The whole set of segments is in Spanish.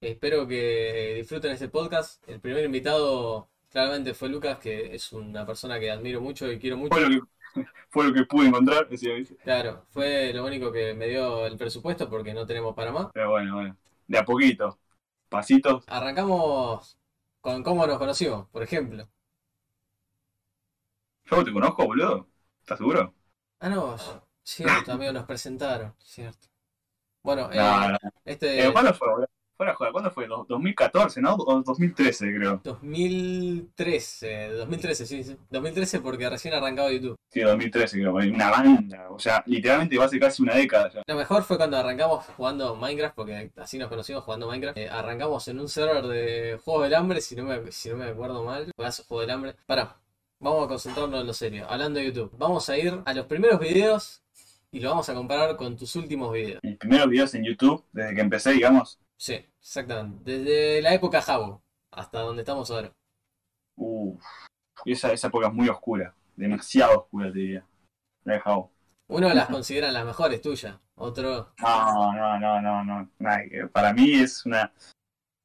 Espero que disfruten este podcast. El primer invitado claramente fue Lucas, que es una persona que admiro mucho y quiero mucho. Fue lo que, fue lo que pude encontrar, decía. Claro, fue lo único que me dio el presupuesto porque no tenemos para más. Pero bueno, bueno. De a poquito. Pasitos. Arrancamos con cómo nos conocimos, por ejemplo. Yo te conozco, boludo. ¿Estás seguro? Ah, no, cierto, amigo, nos presentaron, cierto. Bueno, No, eh, no. este Eh, ¿Cuándo fue, boludo? Fuera joda, ¿cuándo fue? Dos- 2014, ¿no? O 2013, creo. 2013, 2013, sí, sí. 2013 porque recién arrancaba YouTube. Sí, 2013, creo. Una banda. O sea, literalmente va a ser casi una década ya. Lo mejor fue cuando arrancamos jugando Minecraft, porque así nos conocimos jugando Minecraft. Eh, arrancamos en un server de Juegos del Hambre, si no me, si no me acuerdo mal. Juegazo Juego del Hambre. Pará, vamos a concentrarnos en lo serio. Hablando de YouTube, vamos a ir a los primeros videos y lo vamos a comparar con tus últimos videos. Mis primeros videos en YouTube, desde que empecé, digamos. Sí, exactamente. Desde la época Jabo hasta donde estamos ahora. Uff. Esa, esa época es muy oscura. Demasiado oscura, te diría. La de Jabo. Uno las considera las mejores tuyas, otro... No, no, no, no, no. Que para mí es una.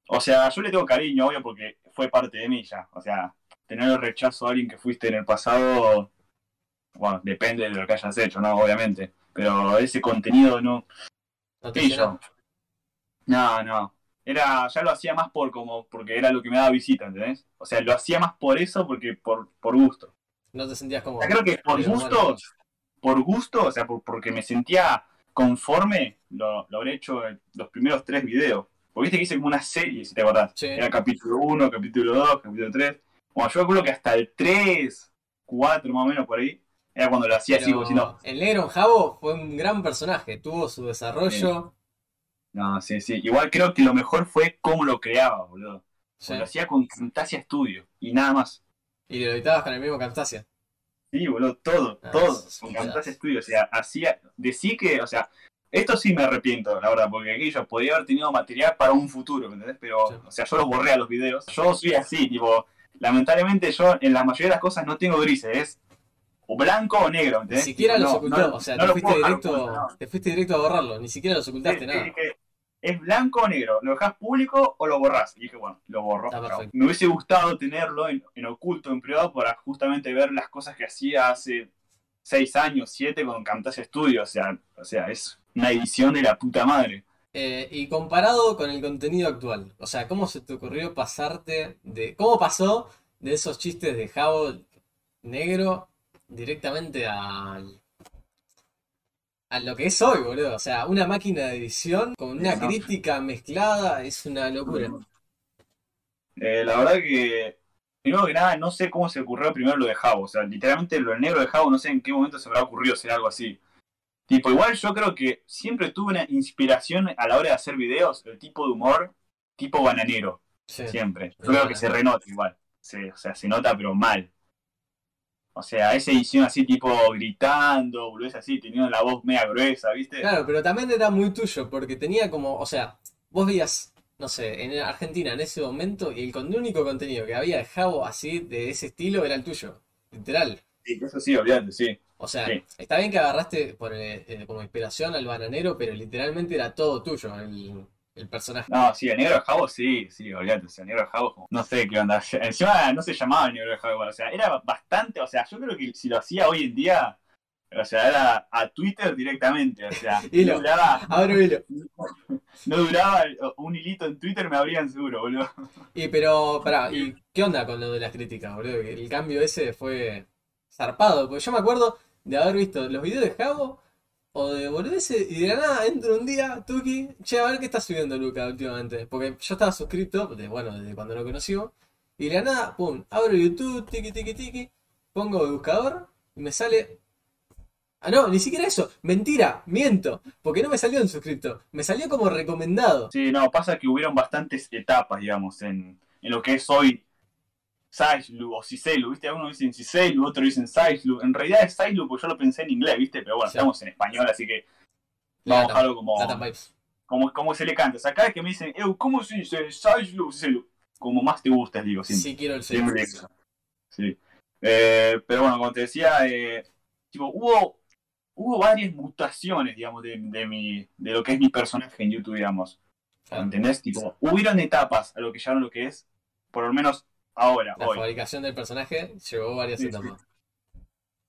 O sea, yo le tengo cariño, obvio, porque fue parte de mí ya. O sea, tener el rechazo a alguien que fuiste en el pasado. Bueno, depende de lo que hayas hecho, ¿no? Obviamente. Pero ese contenido no. no te. No, no. Era, ya lo hacía más por como, porque era lo que me daba visita, ¿entendés? O sea, lo hacía más por eso porque por, por gusto. No te sentías como... O sea, creo que por gusto, por gusto, o sea, por- porque me sentía conforme, lo, lo habré hecho en los primeros tres videos. Porque viste que hice como una serie, si te acordás. Sí. Era capítulo 1, capítulo 2, capítulo 3. Bueno, yo creo que hasta el 3, 4 más o menos por ahí, era cuando lo hacía así, Pero como si no. el negro en Jabo fue un gran personaje, tuvo su desarrollo. No, sí, sí. Igual creo que lo mejor fue cómo lo creaba, boludo. sí, Lo hacía con Camtasia Studio y nada más. Y lo editabas con el mismo Camtasia. Sí, boludo, todo, Ah, todo. Con Camtasia. Studio. O sea, hacía. Decí que, o sea, esto sí me arrepiento, la verdad, porque aquello podía haber tenido material para un futuro, ¿me entendés? Pero, Sí. o sea, yo los borré a los videos. Yo soy así, tipo, lamentablemente yo en la mayoría de las cosas no tengo grises, es o blanco o negro, ¿me Ni entendés? siquiera los no, ocultó, no, o sea, no te, fuiste directo, te fuiste directo a borrarlo, ni siquiera los ocultaste Sí, nada. ¿Es blanco o negro? ¿Lo dejás público o lo borrás? Y dije, bueno, lo borro. Me hubiese gustado tenerlo en, en oculto, en privado, para justamente ver las cosas que hacía hace seis años, siete, con Camtasia Studio. O sea, o sea, es una edición de la puta madre. Eh, y comparado con el contenido actual, o sea, ¿cómo se te ocurrió pasarte de... ¿Cómo pasó de esos chistes de Jabo negro directamente al... A lo que es hoy, boludo. O sea, una máquina de edición con una No. crítica mezclada es una locura. Eh, la verdad que, primero que nada, no sé cómo se ocurrió primero lo de Javo. O sea, literalmente lo del negro de Javo, no sé en qué momento se me habrá ocurrido hacer algo así. Tipo, igual yo creo que siempre tuve una inspiración a la hora de hacer videos, el tipo de humor, tipo bananero, Sí. siempre. Yo creo que se renota igual. Se- o sea, se nota pero mal. O sea, esa edición así tipo gritando, boludeces así, teniendo la voz media gruesa, ¿viste? Claro, pero también era muy tuyo, porque tenía como, o sea, vos veías, no sé, en Argentina en ese momento, y el con- único contenido que había de Jabo así, de ese estilo, era el tuyo. Literal. Sí, eso sí, olvídate, sí. O sea, Sí. está bien que agarraste por, eh, eh, como inspiración al bananero, pero literalmente era todo tuyo el, el personaje. No, sí, el negro de Jabo sí, sí, olvídate, o sea, el negro de Jabo, como- no sé qué onda. Encima no se llamaba el negro de Jabo, igual, o sea, era bastante, o sea, yo creo que si lo hacía hoy en día, o sea, era a Twitter directamente, o sea, Hilo. no duraba, Abro hilo. no duraba un hilito en Twitter, me abrían seguro, boludo. Y pero, pará, ¿y qué onda con lo de las críticas, boludo? El cambio ese fue zarpado, porque yo me acuerdo de haber visto los videos de Jabo o de boludeces y de la nada entro un día, Tuki, che, a ver qué está subiendo Luca últimamente. Porque yo estaba suscrito, de, bueno, desde cuando lo conocimos, y de la nada, pum, abro YouTube, tiki tiki tiki, pongo buscador y me sale. Ah, no, ni siquiera eso, mentira, miento, porque no me salió en suscripto, me salió como recomendado. Sí, no, pasa que hubieron bastantes etapas, digamos, en, en lo que es hoy Saislu o Cicelu, ¿viste? Algunos dicen Cicelu, otros dicen Saislu. En realidad es Saislu porque yo lo pensé en inglés, ¿viste? Pero bueno, Sí. estamos en español, así que vamos a dejarlo como, como, como se le canta. O sea, cada vez que me dicen, "Eu, ¿cómo se dice Saislu, Cicelu? Como más te gusta, digo, siempre. Sí, quiero el Siempre eso. Sí. Eh, pero bueno, como te decía, eh, tipo, hubo, hubo varias mutaciones, digamos, de, de, mi, de lo que es mi personaje en YouTube, digamos. ¿Entendés? Tipo, hubieron etapas a lo que llegaron lo que es, por lo menos ahora, La hoy. fabricación del personaje llevó varias Sí, sí. etapas.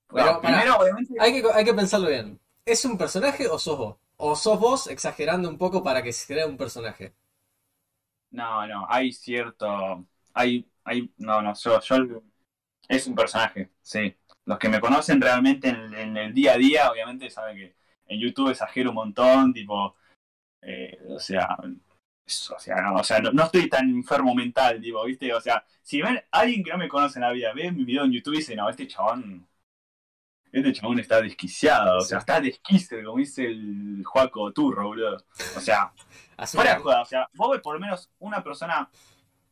Bueno, Pero, pará. primero, obviamente, Hay que, hay que pensarlo bien. ¿Es un personaje o sos vos? ¿O sos vos exagerando un poco para que se crea un personaje? no, no, hay cierto, hay, hay, no, no, yo, yo, es un personaje, sí. Los que me conocen realmente en, en el día a día, obviamente saben que en YouTube exagero un montón, tipo, eh, o sea, o sea, no, o sea, no, no estoy tan enfermo mental, digo, ¿viste? O sea, si ven alguien que no me conoce en la vida, ve mi video en YouTube y dice, no, este chabón, este chabón está desquiciado, o sea, está desquicio, como dice el Juaco Turro, boludo. O sea, fuera joda, o sea, vos ves por lo menos una persona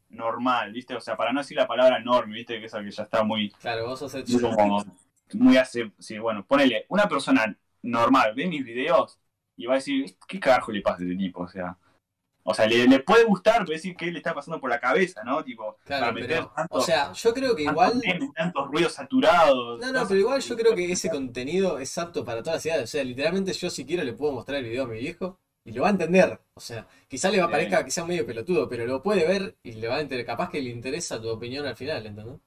normal, ¿viste? O sea, para no decir la palabra enorme, ¿viste? Que esa que ya está muy, Claro, vos sos el como, muy hace, sí, bueno, ponele, una persona normal, ve mis videos y va a decir, ¿qué carajo le pasa a este tipo? O sea, o sea, le, le puede gustar, pero decir qué le está pasando por la cabeza, ¿no? Tipo, Claro, para meter pero, tanto- o sea, yo creo que igual... memes, tantos ruidos saturados. No, no, pero igual yo que- creo que ese contenido es apto para todas las edades. O sea, literalmente yo si quiero le puedo mostrar el video a mi viejo y lo va a entender. O sea, quizá le va a Sí. parezca que sea medio pelotudo, pero lo puede ver y le va a inter- capaz que le interesa tu opinión al final, ¿entendés?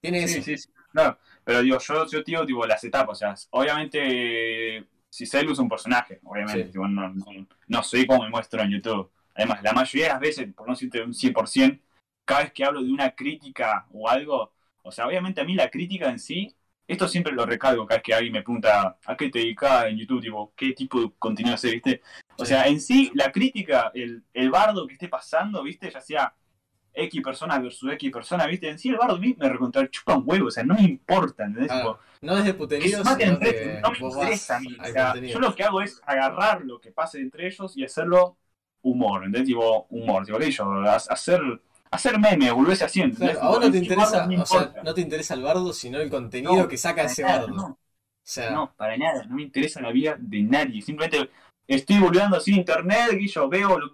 Tiene Sí, eso. sí, sí. No, pero digo, yo, yo digo, tipo, las etapas, o sea, obviamente, si Celu es un personaje, obviamente, Sí. tipo, no, no, no soy como me muestro en YouTube. Además, la mayoría de las veces, por no decirte un 100%, cada vez que hablo de una crítica o algo, o sea, obviamente a mí la crítica en sí, esto siempre lo recalco cada vez que alguien me pregunta a qué te dedicas en YouTube, tipo, qué tipo de contenido haces, ¿viste? O sea, en sí, la crítica, el, el bardo que esté pasando, ¿viste? Ya sea X persona versus X persona, ¿viste? En sí el bardo a mí me recontra chupa un huevo, o sea, no me importa, ¿entendés? Tipo, No es de que puterío, sino no me interesa a mí. O sea, yo lo que hago es agarrar lo que pase entre ellos y hacerlo humor, ¿entendés? Tipo, humor, tipo, ha- hacer, hacer memes, volverse así, ¿entendés? Claro, a vos no te interesa, bardo o sea, no te interesa el bardo, sino el contenido No, que saca ese nada, bardo. No, O sea, no, para nada, no me interesa la vida de nadie. Simplemente estoy volviendo así internet y yo veo lo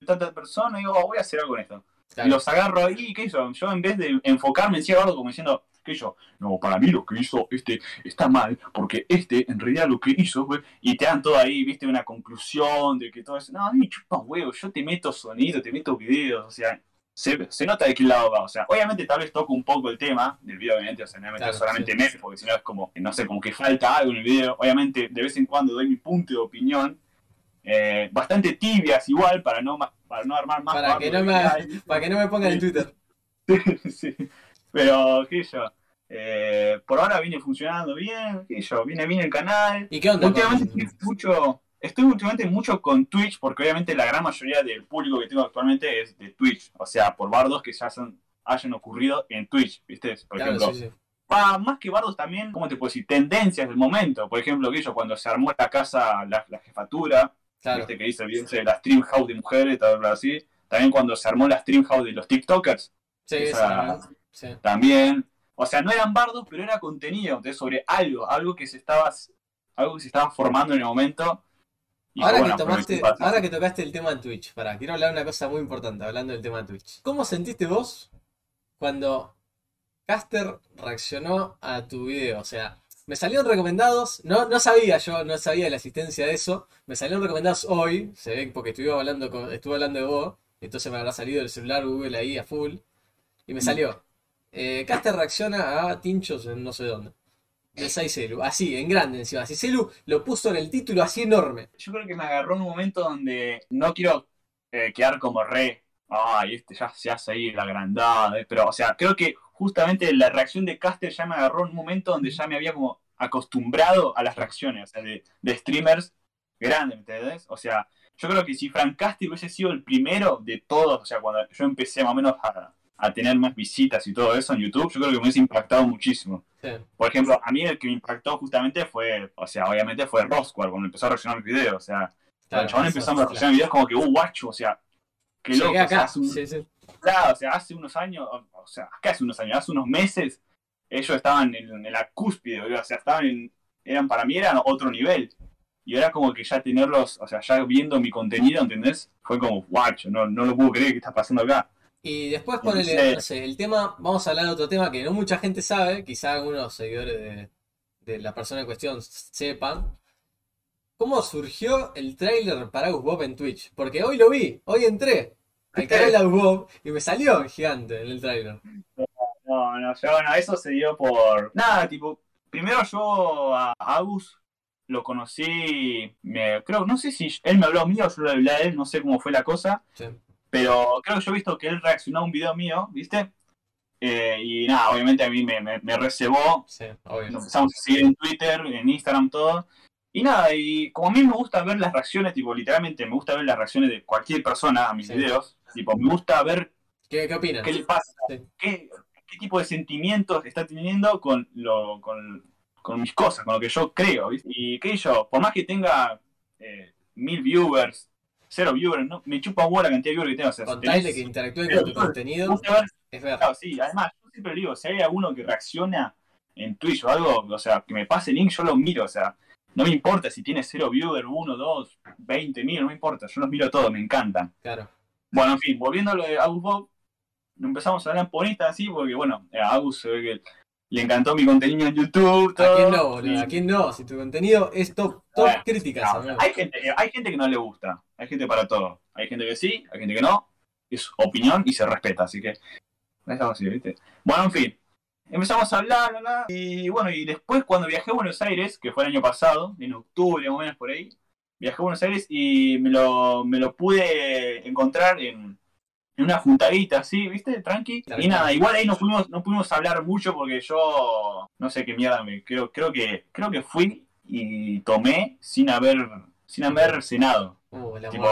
que tanta persona y digo, oh, voy a hacer algo con esto. claro. Y los agarro ahí, ¿qué hizo? Yo en vez de enfocarme en sí agarro como diciendo, ¿qué yo? No, para mí lo que hizo este está mal, porque este en realidad lo que hizo fue, y te dan todo ahí, viste, una conclusión de que todo eso, no, a mí me chupa huevo, yo te meto sonido, te meto videos, o sea, se, se nota de qué lado va, o sea, obviamente tal vez toco un poco el tema del video, obviamente, o sea, no meter Claro, solamente sí. memes, porque si no es como, no sé, como que falta algo en el video, obviamente de vez en cuando doy mi punto de opinión, eh, bastante tibias igual, para no, para no armar más Para que no me-. Para que no me pongan en Twitter. sí. Pero, qué sé yo. Eh, por ahora viene funcionando bien, qué yo, viene bien el canal. ¿Y qué onda? Últimamente estoy mucho, estoy últimamente mucho con Twitch, porque obviamente la gran mayoría del público que tengo actualmente es de Twitch. O sea, por bardos que ya son, hayan ocurrido en Twitch, ¿viste? Por Claro, ejemplo, sí, sí. pa- más que bardos también, ¿cómo te puedo decir? Tendencias del momento. Por ejemplo, que yo cuando se armó la casa, la, la jefatura, Claro. ¿viste? que evidencia de la stream house de mujeres, tal vez así. También cuando se armó la stream house de los TikTokers, Sí, esa- sí. también. O sea, no eran bardos, pero era contenido entonces, sobre algo, algo que se estaba, algo que se estaba formando en el momento. Y Ahora, bueno, que tomaste, ahora que tocaste el tema de Twitch, para quiero hablar de una cosa muy importante, hablando del tema de Twitch. ¿Cómo sentiste vos cuando Caster reaccionó a tu video? O sea, me salieron recomendados, no, no sabía yo, no sabía de la existencia de eso, me salieron recomendados hoy, se ve porque estuve hablando, con, estuve hablando de vos, entonces me habrá salido el celular Google ahí a full, y me salió, eh, Caster reacciona a Tinchos en no sé dónde. De Saiselu, así, en grande encima. Saiselu lo puso en el título así enorme. Yo creo que me agarró en un momento donde no quiero eh, quedar como re. Ay, este ya se hace ahí la agrandada. eh", Pero, o sea, creo que justamente la reacción de Caster ya me agarró en un momento donde ya me había como acostumbrado a las reacciones, o sea, de, streamers grandes, ¿me entendés? O sea, yo creo que si Frank Caster hubiese sido el primero de todos, o sea, cuando yo empecé más o menos a, a tener más visitas y todo eso en YouTube, yo creo que me hubiese impactado muchísimo. Sí. Por ejemplo, a mí el que me impactó justamente fue, o sea, obviamente fue Rosquar cuando empezó a reaccionar mis videos, o sea, cuando el chabón empezó a claro. reaccionar videos como que, uh, guacho, o sea, qué Llegué loco, o sea, acá. hace un- Sí, sí. claro, o sea, hace unos años, o, sea, acá hace unos años, hace unos meses, ellos estaban en, en la cúspide, boludo, o sea, estaban en, eran, para mí eran otro nivel. Y era como que ya tenerlos, o sea, ya viendo mi contenido, ¿entendés? Fue como, guacho, no, no lo puedo creer que está pasando acá. Y después ponele, no sé, el tema, vamos a hablar de otro tema que no mucha gente sabe, quizá algunos seguidores de, de la persona en cuestión sepan. ¿Cómo surgió el trailer para Agus Bob en Twitch? Porque hoy lo vi, hoy entré al canal de Agus Bob y me salió gigante en el trailer. No, no, yo, bueno, eso se dio por. Nada, tipo, primero yo a Agus lo conocí, me, creo, no sé si él me habló mío o yo le hablé a él, no sé cómo fue la cosa, Sí. Pero creo que yo he visto que él reaccionó a un video mío, ¿viste? Eh, y nada, obviamente a mí me, me, me recebó, Sí, obvio. nos empezamos a seguir en Twitter, en Instagram, todo. Y nada, y como a mí me gusta ver las reacciones, tipo, literalmente me gusta ver las reacciones de cualquier persona a mis Sí. videos, tipo, me gusta ver ¿Qué, qué qué le pasa, Sí. qué, qué tipo de sentimientos está teniendo con lo con, con mis cosas, con lo que yo creo, ¿viste? Y qué sé yo, por más que tenga eh, mil viewers, cero viewers, no, me chupa huevo la cantidad de viewers que tengo. O sea, Con si tenés- que interactúen con tu contenido, es ver. claro, sí, además, yo siempre digo, si hay alguno que reacciona en Twitch o algo, o sea, que me pase el link, yo lo miro, o sea, no me importa si tiene cero viewers, uno, dos, veinte mil, no me importa, yo los miro todos, me encantan. Claro. Bueno, en fin, volviendo a lo de Agus Bob, empezamos a hablar en ponista así, porque bueno, a Agus se ve que le encantó mi contenido en YouTube. Todo, ¿A quién no, boludo? ¿A quién no? Si tu contenido es top, top críticas, no, hay, gente, hay gente que no le gusta, hay gente para todo. Hay gente que sí, hay gente que no, es opinión y se respeta, así que es algo así, ¿viste? Bueno, en fin, empezamos a hablar, bla, bla, y bueno, y después cuando viajé a Buenos Aires, que fue el año pasado, en octubre más o menos por ahí, viajé a Buenos Aires y me lo, me lo pude encontrar en, en una juntadita así, ¿viste? Tranqui. Claro, y nada, claro. igual ahí no pudimos, no pudimos hablar mucho porque yo no sé qué mierda me creo, creo que creo que fui y tomé sin haber sin haber cenado. Uh, la Tipo,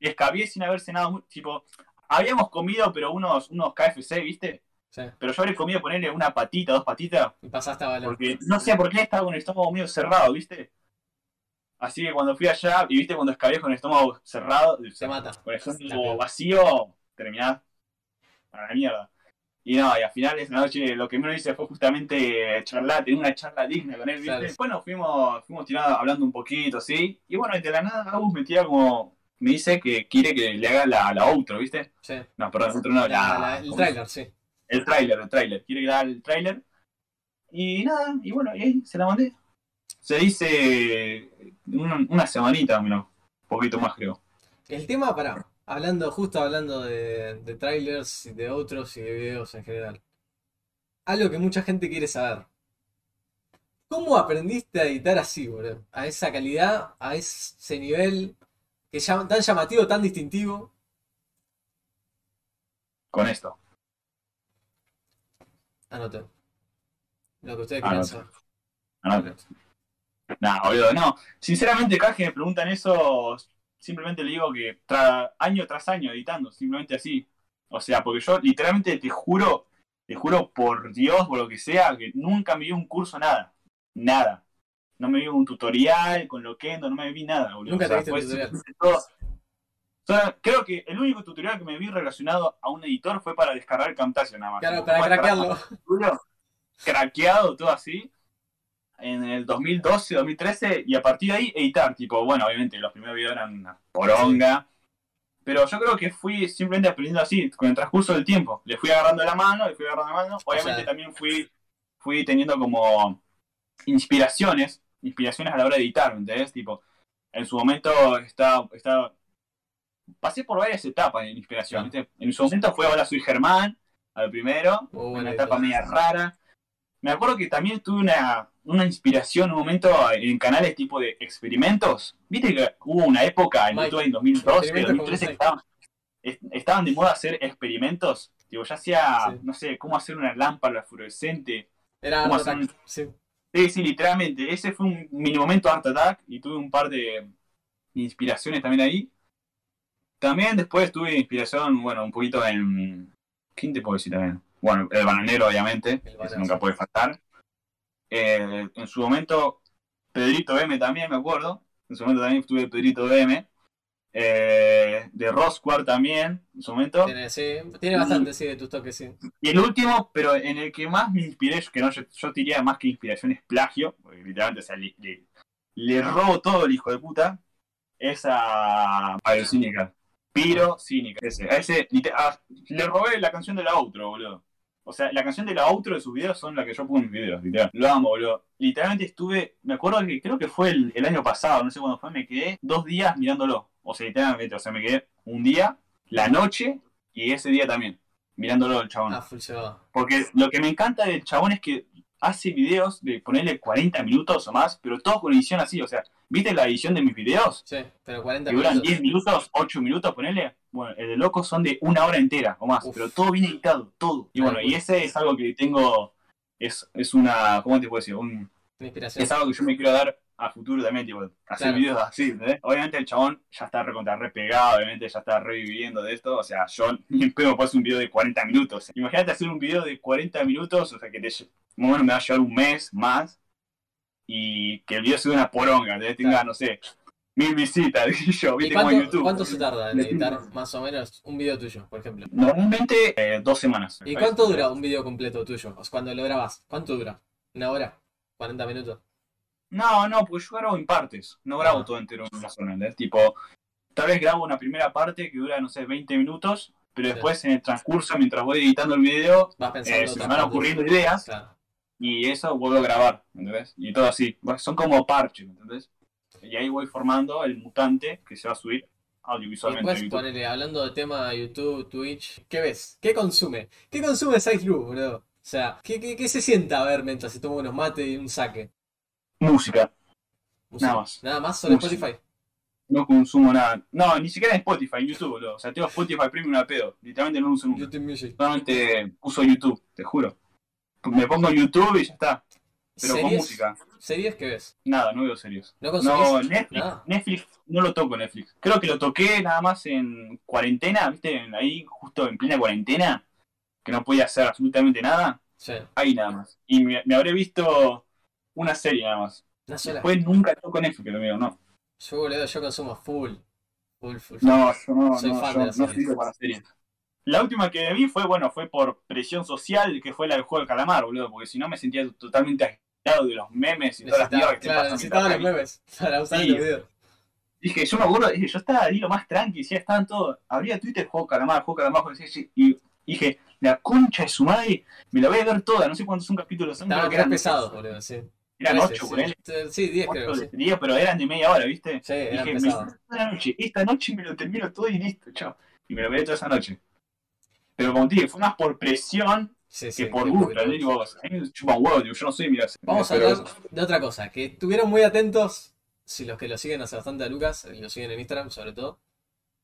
escabié sin haber cenado, tipo, habíamos comido pero unos unos KFC, ¿viste? Sí. Pero yo habré comido ponerle una patita, dos patitas, Y pasaste a valor. porque no sé por qué estaba con el estómago medio cerrado, ¿viste? Así que cuando fui allá, y viste cuando escabié con el estómago cerrado, Se mata. con el estómago vacío, terminás a la mierda. Y no, y a finales de la noche lo que menos hice fue justamente charlar, tener una charla digna con él, ¿viste? Claro. Bueno, fuimos, fuimos tirando, hablando un poquito, ¿sí? Y bueno, de la nada Agus me tira como, me dice que quiere que le haga la, la outro, ¿viste? Sí. No, perdón, outro no, La- la, la- el ¿cómo trailer, sí. el tráiler, el tráiler. Quiere que le haga el tráiler. Y nada, y bueno, y ahí se la mandé. Se dice una, una semanita, menos, un poquito más creo. El tema, para hablando, justo hablando de, de trailers y de otros y de videos en general. Algo que mucha gente quiere saber. ¿Cómo aprendiste a editar así, boludo? A esa calidad, a ese nivel que llam- tan llamativo, tan distintivo. Con esto. Anoté. Lo que ustedes quieran saber. Anote. Nah, boludo, no. Sinceramente, cada vez que me preguntan eso, simplemente le digo que tra- año tras año editando, simplemente así. O sea, porque yo literalmente te juro, te juro por Dios, por lo que sea, que nunca me vi un curso, nada. Nada. No me vi un tutorial con lo que no me vi nada, boludo. Nunca O te sea, viste fue un tutorial. simplemente todo- O sea, creo que el único tutorial que me vi relacionado a un editor fue para descargar Camtasia nada más. Claro, para ¿cómo descargar craquearlo. Craqueado, todo así, en el 2012, 2013, y a partir de ahí editar, tipo, bueno, obviamente los primeros videos eran una poronga, pero yo creo que fui simplemente aprendiendo así, con el transcurso del tiempo, le fui agarrando la mano, le fui agarrando la mano, obviamente sea- también fui, fui teniendo como inspiraciones, inspiraciones a la hora de editar, ¿me entendés? Tipo, en su momento estaba, estaba pasé por varias etapas de inspiración, ¿viste? En su momento fue Hola soy Germán, al primero, buena una etapa media rara. Me acuerdo que también tuve una, una inspiración un momento en canales tipo de experimentos. Viste que hubo una época en Mike, YouTube en 2012, experimentos 2013 que con estaban, est- estaban de moda hacer experimentos. Tipo, ya sea, Sí. no sé, cómo hacer una lámpara fluorescente. Era ¿Cómo. Sí, sí, literalmente. Ese fue un mini momento Art Attack y tuve un par de inspiraciones también ahí. También después tuve inspiración, bueno, un poquito en... ¿Quién te puedo decir también? Bueno, el bananero, obviamente. El nunca puede faltar. Eh, en su momento, Pedrito M también, me acuerdo. En su momento también tuve Pedrito M. Eh, de Rosquar también, en su momento. Tiene, sí, tiene bastante, sí, de tus toques, sí. Y el último, pero en el que más me inspiré, que no, yo, yo diría más que inspiración es plagio, porque literalmente, o sea, le, le- le robo todo el hijo de puta, es a Pyrocínica. Pirocínica, ese. A ese a- le robé la canción de la outro, boludo. O sea, la canción de la outro de sus videos son la que yo pongo en mis videos, literal. Lo amo, boludo. Literalmente estuve, me acuerdo que creo que fue el, el año pasado, no sé cuándo fue, me quedé dos días mirándolo. O sea, literalmente, o sea, me quedé un día, la noche y ese día también, mirándolo el chabón. Ah, full. Porque lo que me encanta del chabón es que hace videos de ponerle 40 minutos o más, pero todos con edición así, o sea, ¿viste la edición de mis videos? Sí, pero 40 Que duran minutos. 10 minutos, 8 minutos, ponele. Bueno, el de locos son de una hora entera o más, Uf. pero todo bien editado, todo. Y bueno, y ese es algo que tengo, es, es una, ¿cómo te puedo decir? Un, Una inspiración. es algo que yo me quiero dar a futuro también, tipo, hacer Claro. videos así, ¿entendés? Obviamente el chabón ya está recontra re pegado, obviamente ya está reviviendo de esto, o sea, yo ni en pedo puedo hacer un video de 40 minutos. Imagínate hacer un video de 40 minutos, o sea, que te, lle- más o menos me va a llevar un mes más, y que el video sea una poronga, ¿entendés? Tenga, Claro. no sé, mil visitas, y yo, ¿Y viste como cuánto, YouTube. cuánto se tarda en editar más o menos un video tuyo, por ejemplo? Normalmente eh, dos semanas. ¿Y cuánto dura un video completo tuyo? O sea, cuando lo grabas, ¿cuánto dura? ¿Una hora? ¿40 minutos? No, no, porque yo grabo en partes. No grabo Ah. todo entero en una zona, ¿entendés? Tipo, tal vez grabo una primera parte que dura, no sé, 20 minutos, pero Sí. después en el transcurso, mientras voy editando el video, eh, se me van ocurriendo ideas Claro. y eso vuelvo a grabar, ¿entendés? Y todo así. Son como parches, ¿entendés? Y ahí voy formando el mutante que se va a subir audiovisualmente. después, ponele, hablando de tema YouTube, Twitch, ¿qué ves? ¿Qué consume? ¿Qué consume Size Blue, bro? O sea, ¿qué, qué, qué se sienta a ver mientras se toma unos mates y un saque? Música. Música. Nada más. Nada más, Música. Spotify. No consumo nada. No, ni siquiera en Spotify, en YouTube, boludo. O sea, tengo Spotify Premium a pedo. Literalmente no lo uso nunca. YouTube Music. solamente uso YouTube, te juro. Me pongo YouTube y ya está. Pero con música. ¿Series qué ves? Nada, no veo series. ¿No No? Netflix, Nada. Netflix, no lo toco Netflix. Creo que lo toqué nada más en cuarentena, ¿viste? Ahí, justo en plena cuarentena, que no podía hacer absolutamente nada. Sí. Ahí nada más. Y me, me habré visto una serie nada más. Una sola. Después nunca toco Netflix, amigo, no. Yo, boludo, yo consumo full. Full, full. full. No, yo no, Soy no, fan yo de las no series. para series. La última que vi fue, bueno, fue por presión social, que fue la del juego de calamar, boludo, porque si no me sentía totalmente aislado de los memes y todas las mierdas que claro, necesitaba los memes para usar Sí. en los videos. Dije, yo me acuerdo, dije, yo estaba ahí lo más tranqui, decía, estaban todos, abría Twitter, juego calamar, juego calamar, juego de- y dije, la concha de su madre, me la voy a ver toda, no sé cuántos son capítulos, son, Estaban creo que eran, pesados, boludo, sí. Eran Trece, ocho, sí. ponele, Sí, 10 creo, sí. día, pero eran de media hora, ¿viste? Sí, eran Dije, me pesados. toda la noche, esta noche me lo termino todo y listo, chao. Y me lo veré toda esa noche. Pero como te dije, fue más por presión Sí, sí. que por gusto. Digo, a mí me chupa un huevo, digo, yo no soy, mira. Vamos a hablar de otra cosa, que estuvieron muy atentos, si los que lo siguen hace bastante a Lucas, y lo siguen en Instagram sobre todo,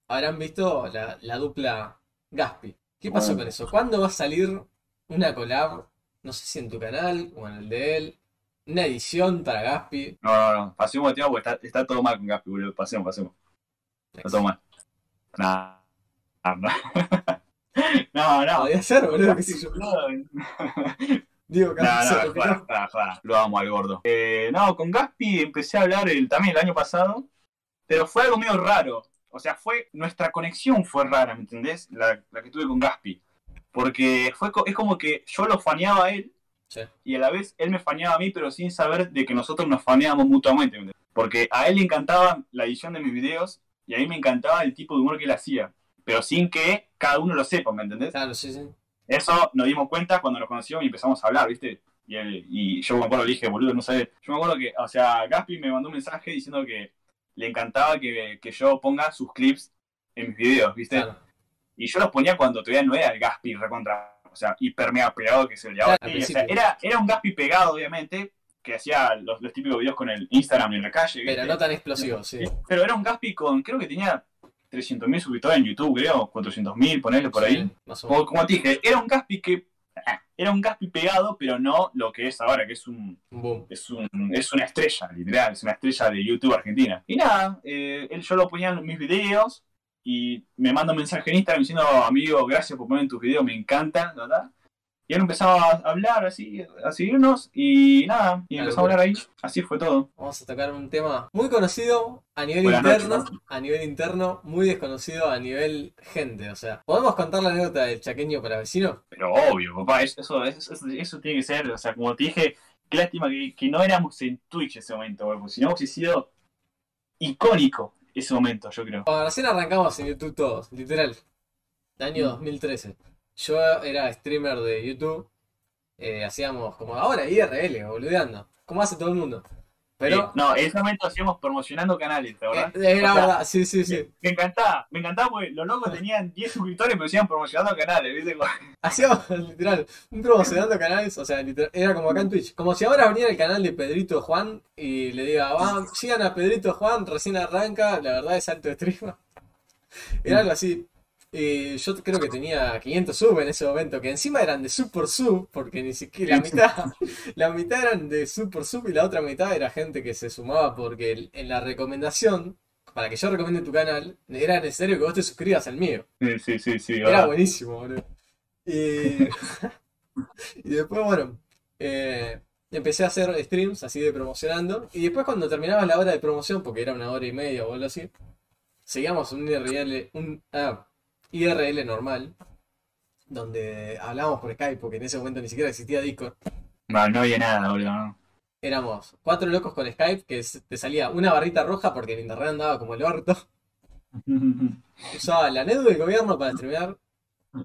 habrán visto la, la dupla Gaspi. ¿Qué pasó Bueno. con eso? ¿Cuándo va a salir una collab? No sé si en tu canal o en el de él. Una edición para Gaspi. No, no, no, pasemos de tema porque está, está todo mal con Gaspi, boludo. Pasemos, pasemos. Está todo mal. Nah, nah, nah. No, no. Podría ser, boludo, qué sé yo. No, Digo, no, no, joda, joda, joda. Lo amo al gordo. Eh, no, con Gaspi empecé a hablar el, también el año pasado, pero fue algo medio raro. O sea, fue nuestra conexión fue rara, ¿me entendés? La, la que tuve con Gaspi. Porque fue es como que yo lo faneaba a él Sí. y a la vez él me faneaba a mí, pero sin saber de que nosotros nos faneábamos mutuamente. Porque a él le encantaba la edición de mis videos y a mí me encantaba el tipo de humor que él hacía, pero sin que cada uno lo sepa, ¿me entendés? Claro, sí, sí. Eso nos dimos cuenta cuando nos conocimos y empezamos a hablar, ¿viste? Y, él- y yo me acuerdo, le dije, boludo, no sabes. Yo me acuerdo que, o sea, Gaspi me mandó un mensaje diciendo que le encantaba que, que yo ponga sus clips en mis videos, ¿viste? Claro. Y yo los ponía cuando todavía no era el Gaspi recontra, o sea, hiper mega pegado que se le. Claro, o sea, era, era un Gaspi pegado, obviamente, que hacía los, los típicos videos con el Instagram en la calle. Pero no tan explosivo, sí. Pero era un Gaspi con, creo que tenía 300.000 suscriptores en YouTube, creo, 400.000, ponerle por ahí. Sí, más o menos. Como, te dije, era un Gaspi que. ah, Era un Gaspi pegado, pero no lo que es ahora, que es un. Un boom. Es, un, es una estrella, literal, es una estrella de YouTube Argentina. Y nada, eh, él yo lo ponía en mis videos y me manda un mensaje en Instagram diciendo, amigo, gracias por poner en tus videos, me encanta, ¿verdad? Y él empezaba a hablar así, a seguirnos y nada, y empezó a hablar ahí, así fue todo. Vamos a tocar un tema muy conocido a nivel Buenas interno, noches, a nivel interno, muy desconocido a nivel gente. O sea, ¿podemos contar la anécdota del chaqueño para vecino? Pero obvio, papá, eso, eso, eso, eso- eso tiene que ser, o sea, como te dije, qué lástima que, que no éramos en Twitch ese momento, porque si no hubiese sido icónico ese momento, yo creo. Cuando recién arrancamos en YouTube todos, literal. Año Mm. 2013. yo era streamer de YouTube. eh, hacíamos como ahora IRL, boludeando. Como hace todo el mundo. Pero. Sí, no, en ese momento hacíamos promocionando canales, ¿verdad? eh, era O sea, verdad, sí, sí, sí. Me encantaba, me encantaba porque los locos tenían 10 suscriptores pero decían promocionando canales, ¿viste? Hacíamos literal un promocionando canales, o sea, literal, era como acá en Twitch. Como si ahora viniera el canal de Pedrito Juan y le diga, va, sigan a Pedrito Juan, recién arranca, la verdad es alto streamer. Era algo así. Y yo creo que tenía 500 sub en ese momento, que encima eran de super sub, porque ni siquiera la mitad, la mitad eran de super sub y la otra mitad era gente que se sumaba porque en la recomendación, para que yo recomiende tu canal, era necesario que vos te suscribas al mío. Sí, sí, sí, sí. Era ¿verdad? buenísimo, boludo. Y, y después, bueno, eh, empecé a hacer streams así de promocionando. Y después cuando terminaba la hora de promoción, porque era una hora y media o algo así, seguíamos un un ah, IRL normal, donde hablábamos por Skype, porque en ese momento ni siquiera existía Discord. No, no había nada, boludo. ¿no? Éramos cuatro locos con Skype, que te salía una barrita roja porque el internet andaba como el orto. Usaba la NEDU del gobierno para streamear.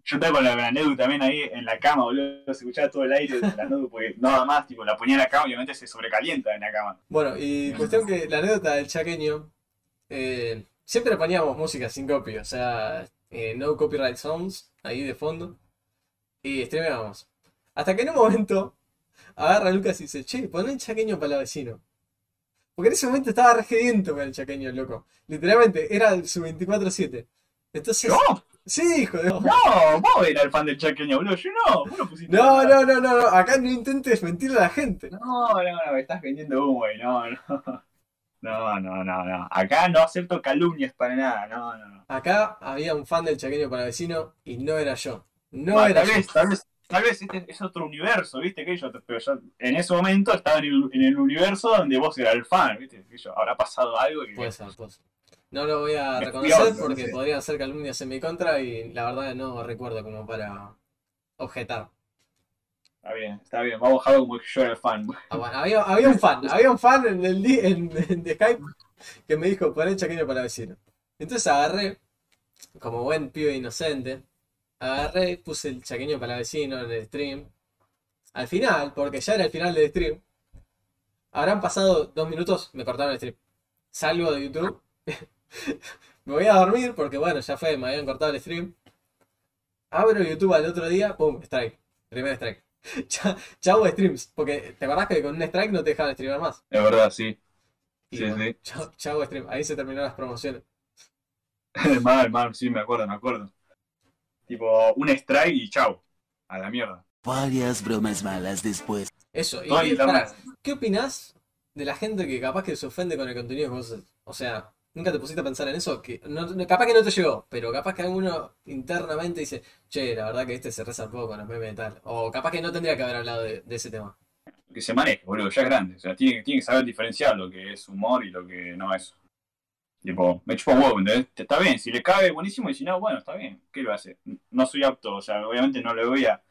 Yo estaba con la, la Nedu también ahí en la cama, boludo. Se escuchaba todo el aire de la Nedu porque nada más, tipo, la ponía en la cama y obviamente se sobrecalienta en la cama. Bueno, y cuestión que la anécdota del chaqueño, eh, siempre poníamos música sin copy, o sea, eh, no copyright songs ahí de fondo, y streameábamos. Hasta que en un momento agarra a Lucas y dice, che, poné el chaqueño para la vecino. Porque en ese momento estaba regediento con el chaqueño, loco. Literalmente, era su 24-7. Entonces, ¿Yo? sí, hijo de... No, vos eras el fan del chaqueño, boludo. Yo no, vos no pusiste. No, no, no, no, no, acá no intentes mentirle a la gente. No, no, no, me estás vendiendo humo, güey. No, no. No, no, no, no. Acá no acepto calumnias para nada. No, no, no. Acá había un fan del chaqueño para vecino y no era yo. No era tal yo. vez, tal vez, tal vez este es otro universo, ¿viste? Que yo, pero yo en ese momento estaba en el, en el universo donde vos eras el fan, ¿viste? Que yo, habrá pasado algo que. Puede ser, puede ser. No lo voy a reconocer otro, porque no sé. podrían ser calumnias en mi contra y la verdad no recuerdo como para objetar. Está bien, está bien. Vamos a dejarlo como yo era el fan. Ah, había, había un fan, había un fan en el en, en de Skype que me dijo poné chaqueño para vecino. Entonces agarré, como buen pibe inocente, agarré, puse el chaqueño para vecino en el stream. Al final, porque ya era el final del stream, habrán pasado dos minutos, me cortaron el stream. Salgo de YouTube, me voy a dormir porque bueno, ya fue, me habían cortado el stream. Abro YouTube al otro día, pum, strike. Primer strike. Cha- Chau streams, porque te acordás que con un strike no te dejaban streamar más. Es verdad, sí. Y Sí, bueno, sí. chau, chau stream, ahí se terminaron las promociones. mal, mal, sí, me acuerdo, me acuerdo. Tipo, un strike y chau. A la mierda. Varias bromas malas después. Eso, y Todo qué- internet. pará, ¿qué opinás de la gente que capaz que se ofende con el contenido que vos haces? O sea, ¿nunca te pusiste a pensar en eso? Que no, capaz que no te llegó, pero capaz que alguno internamente dice, che, la verdad que este se poco con los memes y tal. O capaz que no tendría que haber hablado de, de ese tema. Que se maneje, boludo, ya es grande. O sea, tiene, tiene que saber diferenciar lo que es humor y lo que no es. Tipo, me chupa un huevo, ¿entendés? Está bien, si le cabe, buenísimo, y si no, bueno, está bien. ¿Qué lo hace? No soy apto, o sea, obviamente no le voy a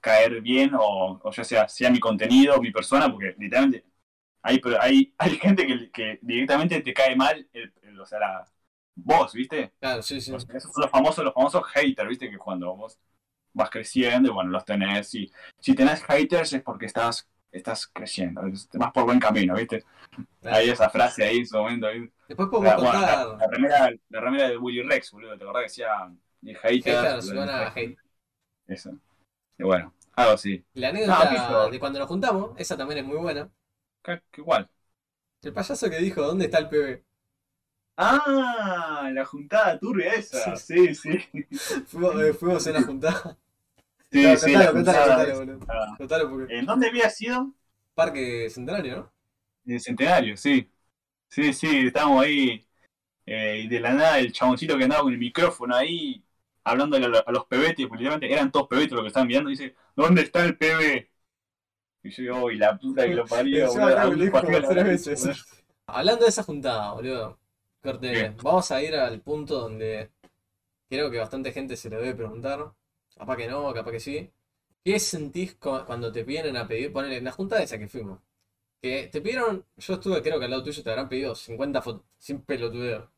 caer bien, o, o ya sea, sea mi contenido, mi persona, porque literalmente hay, pero hay, hay gente que, que directamente te cae mal, el, el- o sea, la, vos, ¿viste? Claro, sí, sí. O sea, esos son los famosos, los famosos haters, ¿viste? Que cuando vos vas creciendo, y bueno, los tenés, y si tenés haters es porque estás, estás creciendo, vas por buen camino, ¿viste? Claro. Hay esa frase ahí en su momento, ahí. Después podemos La, bueno, la, contar la remera, la remera de Willy Rex, boludo, ¿te acordás que decía y haters? van a hate. Eso. Y bueno, algo así. La anécdota No, de cuando nos juntamos, esa también es muy buena. ¿Qué, qué igual? El payaso que dijo, ¿dónde está el PB? Ah, la juntada turbia esa. Sí, sí. Fuimos, eh, fuimos en la juntada. Sí, No, sí, contalo, la contalo, contalo. Ah, Contalo porque. ¿En dónde había sido? Parque Centenario, ¿no? En el centenario, sí. Sí, sí, estábamos ahí. eh, y de la nada el chaboncito que andaba con el micrófono ahí, hablándole a, lo- a los pebetes, porque eran todos pebetes los que estaban mirando, y dice, ¿dónde está el pebe? Y yo digo, uy, la puta que lo parió. Hablando de esa juntada, boludo. Corte, Bien. vamos a ir al punto donde creo que bastante gente se lo debe preguntar. Capaz que no, capaz que sí. ¿Qué sentís cu- cuando te piden a pedir, poner en la juntada esa que fuimos? Que te pidieron, yo estuve creo que al lado tuyo te habrán pedido 50 fotos, sin pelotudeo.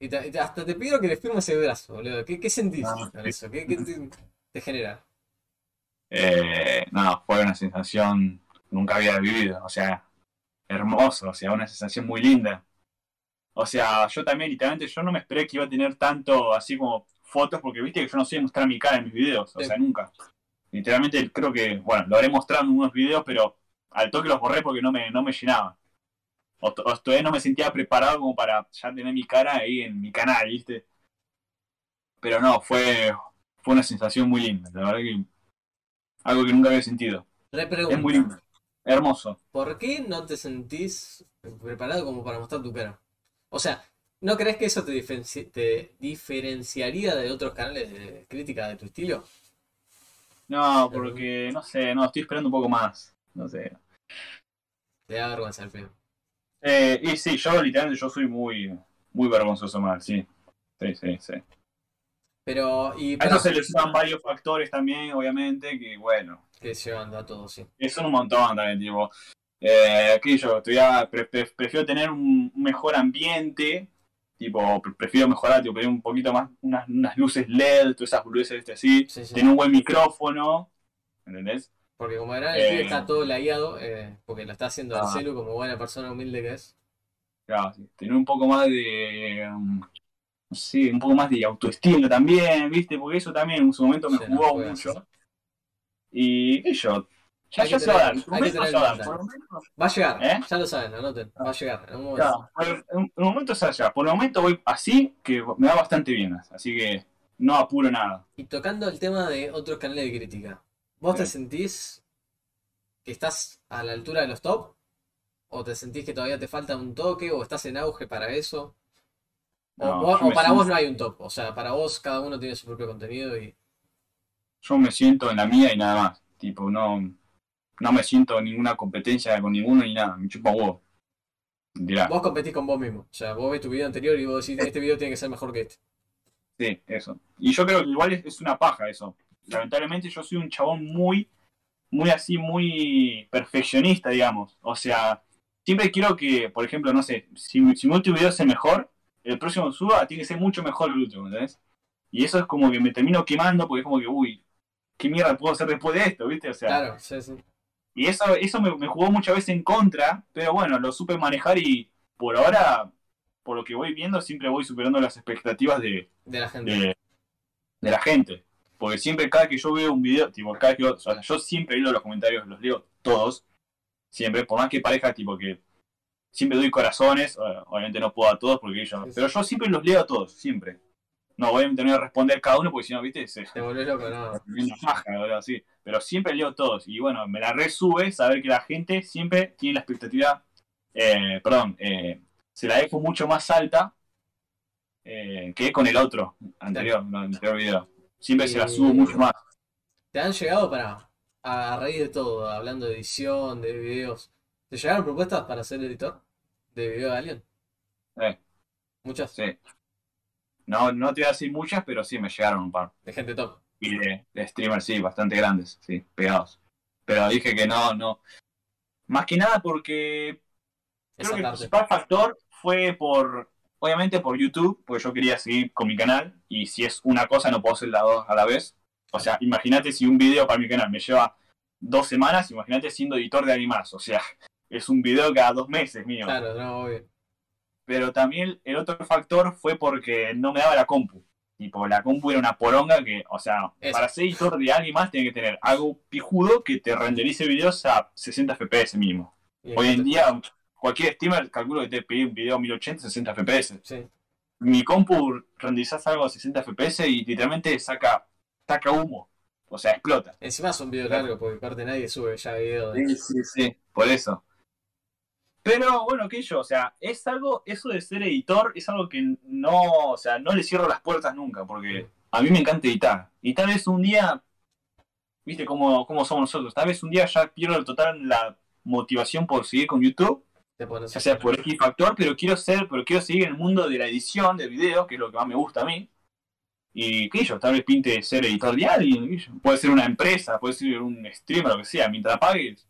Y te- y te- hasta te pidieron que le firmes el brazo, boludo. ¿Qué, qué sentís Ah, con sí. eso? ¿Qué, qué te- te genera? Eh, no, fue una sensación nunca había vivido, o sea, hermoso, o sea, una sensación muy linda. O sea, yo también, literalmente, yo no me esperé que iba a tener tanto así como fotos, porque viste que yo no sé mostrar mi cara en mis videos, o Sí. sea, nunca. Literalmente creo que, bueno, lo haré mostrar en unos videos, pero al toque los borré porque no me, no me llenaba. O, o todavía no me sentía preparado como para ya tener mi cara ahí en mi canal, ¿viste? Pero no, fue, fue una sensación muy linda, la verdad que algo que nunca había sentido. Repregunta. Es muy lindo, hermoso. ¿Por qué no te sentís preparado como para mostrar tu cara? O sea, ¿no crees que eso te, diferenci- te diferenciaría de otros canales de crítica de tu estilo? No, porque, no sé, no, estoy esperando un poco más. No sé. Te da vergüenza el feo. Eh, y sí, yo literalmente yo soy muy, muy vergonzoso mal, sí. Sí, sí, sí. Pero, y A eso se le suman varios factores también, obviamente, que bueno, que llevando a todo, sí. son un montón también, tipo. Eh, estudiar, pre- pre- prefiero tener un mejor ambiente, tipo, pre- prefiero mejorar, tipo, tener un poquito más, unas, unas luces LED, todas esas luces este, así, Sí, sí. tener un buen micrófono, ¿entendés? Porque como era, el Eh. está todo lagueado, eh, porque lo está haciendo el Ah. celu como buena persona humilde que es. Claro, sí, tener un poco más de. um, no sé, un poco más de autoestima también, ¿viste? Porque eso también en su momento me jugó mucho. Y yo, ya, ya se va a dar. su momento se va a dar. Por Va a llegar, ¿Eh? ya lo saben, anoten, va a llegar en un momento. claro, en un momento se allá. Por el momento voy así, que me va bastante bien. Así que no apuro nada. Y tocando el tema de otros canales de crítica, ¿vos te sentís que estás a la altura de los top? ¿O te sentís que todavía te falta un toque? ¿O estás en auge para eso? ¿O, No, o- yo o me para siento- vos no hay un top? O sea, para vos cada uno tiene su propio contenido y... Yo me siento en la mía y nada más. Tipo, no, no me siento en ninguna competencia con ninguno ni nada. Me chupa huevo. Dirá. Vos competís con vos mismo. O sea, vos ves tu video anterior y vos decís, este video tiene que ser mejor que este. Sí, eso. Y yo creo que igual es, es una paja eso. Lamentablemente yo soy un chabón muy, muy así, muy perfeccionista, digamos. O sea, siempre quiero que, por ejemplo, no sé, si, si mi último video es el mejor, el próximo suba tiene que ser mucho mejor que el último, ¿entendés? Y eso es como que me termino quemando porque es como que, uy, ¿qué mierda puedo hacer después de esto, viste? O sea, Claro, sí, sí. y eso, eso me, me jugó muchas veces en contra, pero bueno, lo supe manejar y por ahora, por lo que voy viendo, siempre voy superando las expectativas de, De la gente. de, de la gente. Porque siempre cada que yo veo un video, tipo, cada que, o sea, yo siempre leo los comentarios, los leo todos, siempre, por más que parezca, tipo, que siempre doy corazones, obviamente no puedo a todos, porque yo, pero yo siempre los leo a todos, siempre. No voy a tener que responder cada uno, porque si no, viste, se, Te volvés loco, no. una boludo. Pero siempre leo todos. Y bueno, me la resube saber que la gente siempre tiene la expectativa, eh, perdón, eh, se la dejo mucho más alta eh, que con el otro anterior, no, el anterior video. Siempre se la subo mucho más. Te han llegado para, a raíz de todo, hablando de edición, de videos. ¿Te llegaron propuestas para ser editor de video de alguien? Eh, Muchas. sí. No, no te voy a decir muchas, pero sí me llegaron un par. De gente top. Y de, de streamers, sí, bastante grandes, sí, pegados. Pero dije que no, no. Más que nada porque Esa Creo que el principal factor fue por, obviamente por YouTube, porque yo quería seguir con mi canal y si es una cosa no puedo hacer las dos a la vez. O sea, imagínate si un video para mi canal me lleva dos semanas, imagínate siendo editor de animas, o sea, es un video cada dos meses mío. Claro, no, obvio. Pero también el otro factor fue porque no me daba la compu. Tipo, la compu era una poronga que, o sea, Eso. para ser editor de animas tiene que tener algo pijudo que te renderice videos a 60 FPS mínimo. Hoy en día, cualquier streamer calculo que te pide un video a 1080, 60 FPS. Sí. Mi compu renderizás algo a 60 FPS y literalmente saca, saca humo. O sea, explota. Encima es un video largo, porque aparte nadie sube ya video de... Sí, sí, sí. Por eso. Pero bueno, que yo, o sea, es algo, eso de ser editor es algo que no, o sea, no le cierro las puertas nunca, porque a mí me encanta editar. Y tal vez un día, viste cómo, cómo somos nosotros, tal vez un día ya pierdo total la motivación por seguir con YouTube ya sea por X factor, pero quiero ser, pero quiero seguir en el mundo de la edición de video, que es lo que más me gusta a mí. Y qué yo, tal vez pinte ser editor de alguien, qué puede ser una empresa, puede ser un streamer, lo que sea, mientras pagues.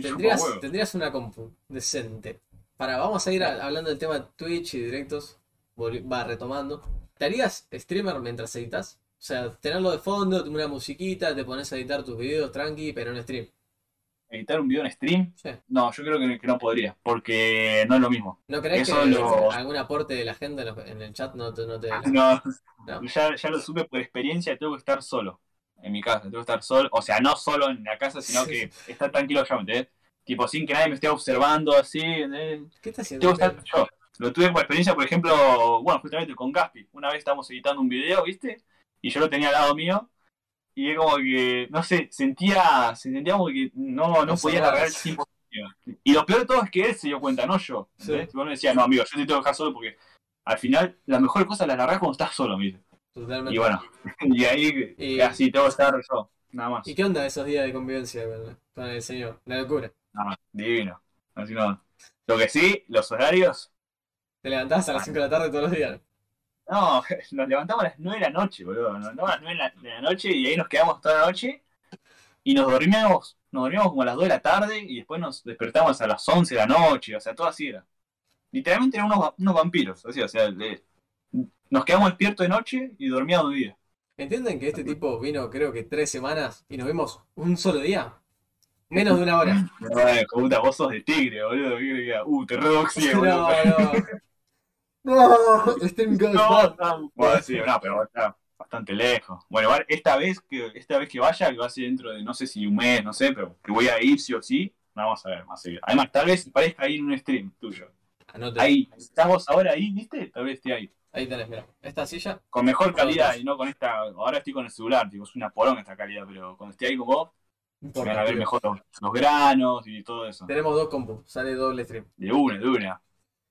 Tendrías, tendrías una compu decente. Para, vamos a ir a- hablando del tema de Twitch y directos. Va retomando. ¿Te harías streamer mientras editas? sea, tenerlo de fondo, una musiquita, te pones a editar tus videos tranqui, pero en stream. ¿Editar un video en stream? Sí. No, yo creo que, que no podría, porque no es lo mismo. ¿No crees Eso que lo- algún aporte de la gente en el chat no te... No te... No, No. ya, ya lo supe por experiencia, tengo que estar solo en mi casa, tengo que estar solo, o sea, no solo en la casa, sino que estar tranquilo yo, ¿me entendés? Tipo, sin que nadie me esté observando así, ¿entendés? ¿Qué estás haciendo? Tengo que estar yo. Lo tuve por experiencia, por ejemplo, bueno, justamente con Gaspi. Una vez estábamos editando un video, ¿viste? Y yo lo tenía al lado mío. Y es como que, no sé, sentía, se sentía como que no, no podía largar el tiempo. Y lo peor de todo es que él se dio cuenta, no yo. Sí. Tipo, me decía, no, amigo, yo te tengo que dejar solo porque al final la mejor cosa la largas cuando estás solo, ¿viste? Totalmente. Y bueno, y ahí Y- tengo que estar yo, nada más. ¿Y qué onda esos días de convivencia con, con el señor? La locura. Más, divino. Así no. Lo que sí, los horarios, Te levantás a las 5 de la tarde todos los días. No, nos levantamos a las 9 de la noche, boludo. Nos levantamos a las 9 de la, noche y ahí nos quedamos toda la noche. Y nos dormíamos, nos dormíamos como a las 2 de la tarde y después nos despertamos a las 11 de la noche. O sea, todo así era. Literalmente eran unos, unos vampiros. Así, o sea, de- nos quedamos despiertos de noche y dormíamos de día. ¿Entienden que este tipo vino creo que tres semanas y nos vimos un solo día? Menos de una hora. Ay, puta, vos sos de tigre, boludo. Uh, te redoxié, No, boludo. no. No, Stream Goes No, Bad. no, bueno, sí, no, pero está bastante lejos. Bueno, esta vez que esta vez que vaya, que va a ser dentro de no sé si un mes, no sé, pero que voy a ir sí o sí, vamos a ver más seguido. Además, tal vez parezca ahí en un stream tuyo. Anote. Ahí, estás vos ahora ahí, ¿viste? Tal vez esté ahí. Ahí tenés, mira. Esta silla. Con mejor calidad y no con esta. Ahora estoy con el celular, tipo, es una poronga esta calidad, pero cuando esté ahí con vos, van a ver mejor los, los granos y todo eso. Tenemos dos compus, sale doble stream. De una, de una.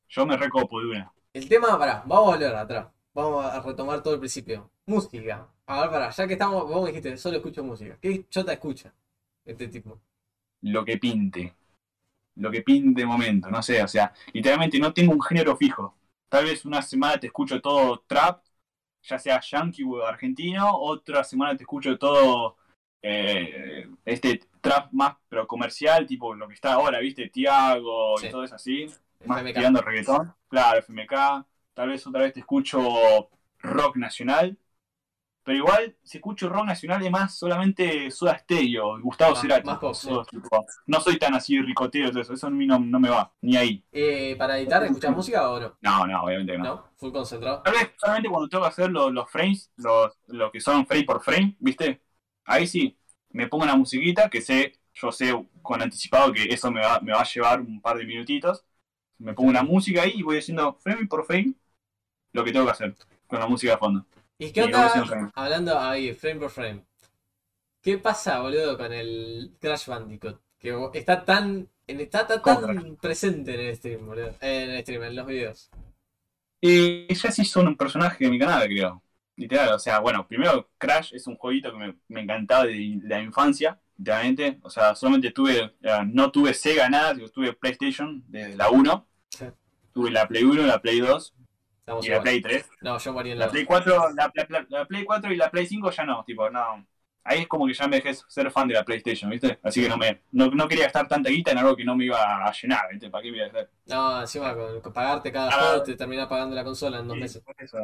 Yo me recopo de una. El tema, pará, vamos a volver atrás. Vamos a retomar todo el principio. Música. A ver, pará, ya que estamos, vos me dijiste, solo escucho música. ¿Qué chota escucha? Este tipo. lo que pinte. Lo que pinte de momento, no sé, o sea, literalmente no tengo un género fijo. Tal vez una semana te escucho todo trap, ya sea yankee o argentino, otra semana te escucho todo eh, este trap más pero comercial, tipo lo que está ahora, ¿viste? Tiago y todo eso así, más FMK. tirando reggaetón. Claro, FMK. Tal vez otra vez te escucho rock nacional. Pero igual, si escucho rock nacional es más solamente Soda Stereo, Gustavo Más- Cerati. más No soy tan así ricotero, todo eso, eso a mí no, no me va, ni ahí. Eh, ¿Para editar escuchás música o no? No, no, obviamente no. ¿No? Full concentrado. Tal vez solamente cuando tengo que hacer los, los frames, los, los que son frame por frame, ¿viste? Ahí sí, me pongo una musiquita que sé, yo sé con anticipado que eso me va, me va a llevar un par de minutitos. Me pongo una música ahí y voy haciendo frame por frame lo que tengo que hacer con la música de fondo. ¿Y qué onda? Hablando ahí, frame por frame. ¿Qué pasa, boludo, con el Crash Bandicoot? Que está tan, está, tan- ¿Cómo tan presente en el stream, boludo. Eh, en el stream, en los videos. Y ya sí son un personaje de mi canal, creo. Literal, o sea, bueno, primero Crash es un jueguito que me, me encantaba de la infancia, literalmente. O sea, solamente tuve, eh, no tuve Sega nada, tuve PlayStation desde la 1. Sí. Tuve la Play 1, la Play 2 Estamos y la. Play 3. No, yo morí en La la Play 4, la, la- la Play 4 y la Play 5 ya no, tipo, no. Ahí es como que ya me dejé ser fan de la PlayStation, ¿viste? Así que no me no, no quería gastar tanta guita en algo que no me iba a llenar, ¿viste? ¿Para qué me iba a hacer? No, encima con, con pagarte cada Ah. juego te terminás pagando la consola en dos Sí, meses. eso.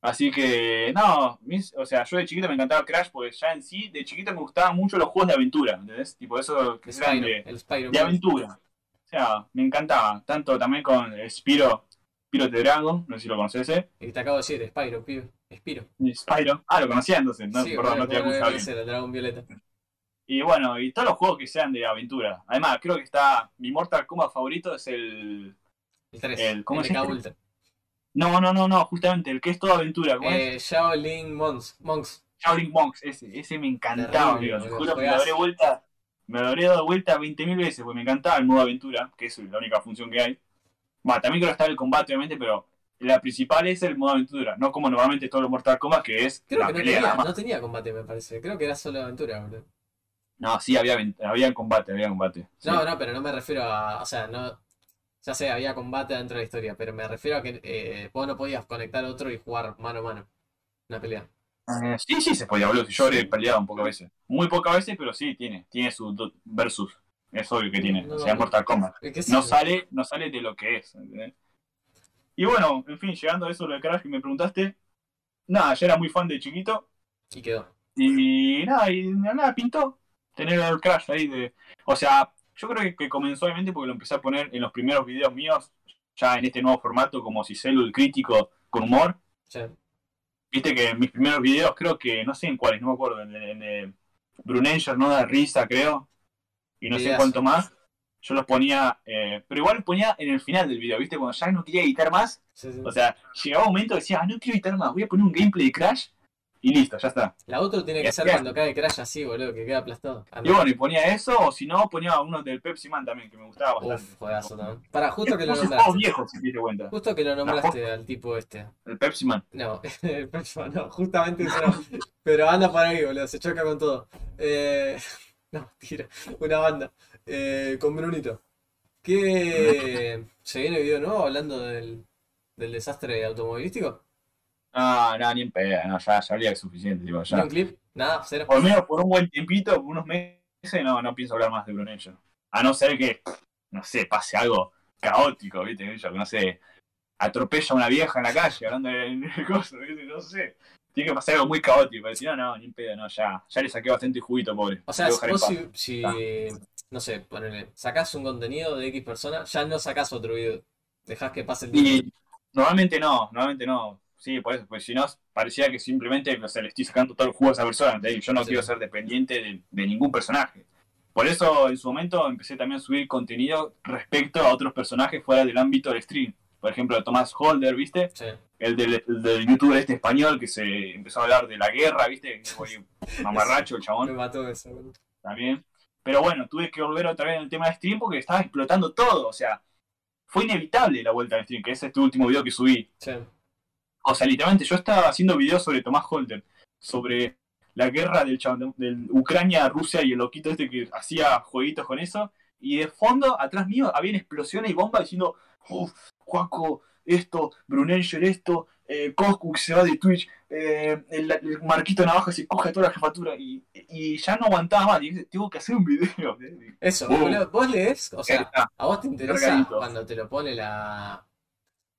Así que, no, mis- o sea, yo de chiquito me encantaba Crash porque ya en sí, de chiquito me gustaban mucho los juegos de aventura, ¿entendés? Tipo, eso que Spyro, de, el Spyro. de aventura. O sea, me encantaba. Tanto también con Spiro, Spiro the Dragon, no sé si lo conoces ese. Y te acabo de decir, Spyro, pibe. Spyro. Y Spyro. Ah, lo conocía entonces, no, sí, perdón, no te bien. ser el dragón violeta. Y bueno, y todos los juegos que sean de aventura. Además, creo que está. Mi Mortal Kombat favorito es el. El 3. El- ¿cómo el se llama? No, no, no, no, justamente, el que es todo aventura. ¿Cómo es? Eh, Shaolin Monks. Monks. Shaolin Monks, ese, ese me encantaba, Terrible, amigo. Te boludo, juro que me habré vuelta. Me lo habré dado vuelta 20.000 veces, porque me encantaba el modo aventura, que es la única función que hay. Va, también creo que está el combate, obviamente, pero la principal es el modo aventura, no como normalmente todos los Mortal Kombat, que es Creo la que no pelea tenía, no tenía combate, me parece. Creo que era solo aventura, boludo. No, sí, había, había combate, había combate. sí. No, no, pero no me refiero a. O sea, no. Ya sé, había combate dentro de la historia, pero me refiero a que eh, vos no podías conectar otro y jugar mano a mano. Una pelea. Eh, sí, sí se podía, boludo. Yo habré peleado un pocas veces. Muy pocas veces, pero sí, tiene. Tiene su versus. Es obvio que tiene. No, o sea. Mortal Kombat. Eh, ¿Qué sé no yo? sale, no sale de lo que es. ¿entendés? Y bueno, en fin, llegando a eso lo de Crash que me preguntaste. Nada, ya era muy fan de chiquito. Y quedó. Y nada, y nada, pintó tener el crash ahí de. O sea, yo creo que, comenzó obviamente porque lo empecé a poner en los primeros videos míos, ya en este nuevo formato, como si el crítico con humor. Sí. Viste que en mis primeros videos, creo que, no sé en cuáles, no me acuerdo, en, en, en Brunenger no da risa, creo, y no sé cuánto más, yo los ponía, eh, pero igual los ponía en el final del video, ¿viste? Cuando ya no quería editar más, Sí, sí. o sea, llegaba un momento que decía, ah, no quiero editar más, voy a poner un gameplay de Crash, y listo, ya está. La otra tiene que Y ser cuando cae Crash así, boludo, que queda aplastado. Ah, Y no. bueno, y ponía eso, o si no, ponía uno del Pepsi Man también, que me gustaba bastante. Uf, juegazo también. Para, justo que lo nombraste. viejos, si te cuenta. Justo que lo nombraste al tipo este. El Pepsi Man. No, el próximo no, justamente eso no. Pero anda por ahí, boludo, se choca con todo. Eh, no, tira, una banda. Eh, con Brunito. ¿Qué. ¿Se viene video nuevo hablando del, del desastre automovilístico? Ah, no, ni en pedo, no, ya, ya habría que suficiente, tipo, ¿Ni ya. un clip? Nada, cero. Por lo menos por un buen tiempito, por unos meses, no, no pienso hablar más de Brunello. A no ser que, no sé, pase algo caótico, ¿viste? Yo, no sé, atropella a una vieja en la calle hablando de, de cosas, ¿viste? No sé. Tiene que pasar algo muy caótico, pero si no, no, ni en pedo, no, ya, ya le saqué bastante juguito, pobre. O sea, si vos si, no sé, ponele, sacás un contenido de X persona, ya no sacás otro video. Dejás que pase el tiempo. Y normalmente no, normalmente no. Sí, por eso, pues si no, parecía que simplemente o sea, le estoy sacando todo el jugo a esa persona. Yo no Sí. quiero ser dependiente de, de ningún personaje. Por eso, en su momento, empecé también a subir contenido respecto a otros personajes fuera del ámbito del stream. Por ejemplo, Tomás Holder, ¿viste? Sí. El del, el del youtuber este español que se empezó a hablar de la guerra, ¿viste? Mamarracho el Me chabón mató eso, también. Pero bueno, tuve que volver otra vez en el tema de stream porque estaba explotando todo. O sea, fue inevitable la vuelta al stream, que es este último video que subí. Sí. O sea, literalmente yo estaba haciendo videos sobre Tomás Holder, sobre la guerra del, chabón- del Ucrania, Rusia y el loquito este que hacía jueguitos con eso. Y de fondo, atrás mío, habían explosiones y bombas diciendo, uff, Juaco, esto, Brunelger, esto, eh, Coscu se va de Twitch, eh, el, el Marquito Navaja se coge toda la jefatura. Y, y ya no aguantaba más, y tengo que hacer un video. Eso, boludo, vos lees, o sea, a vos te interesa cuando te lo pone la.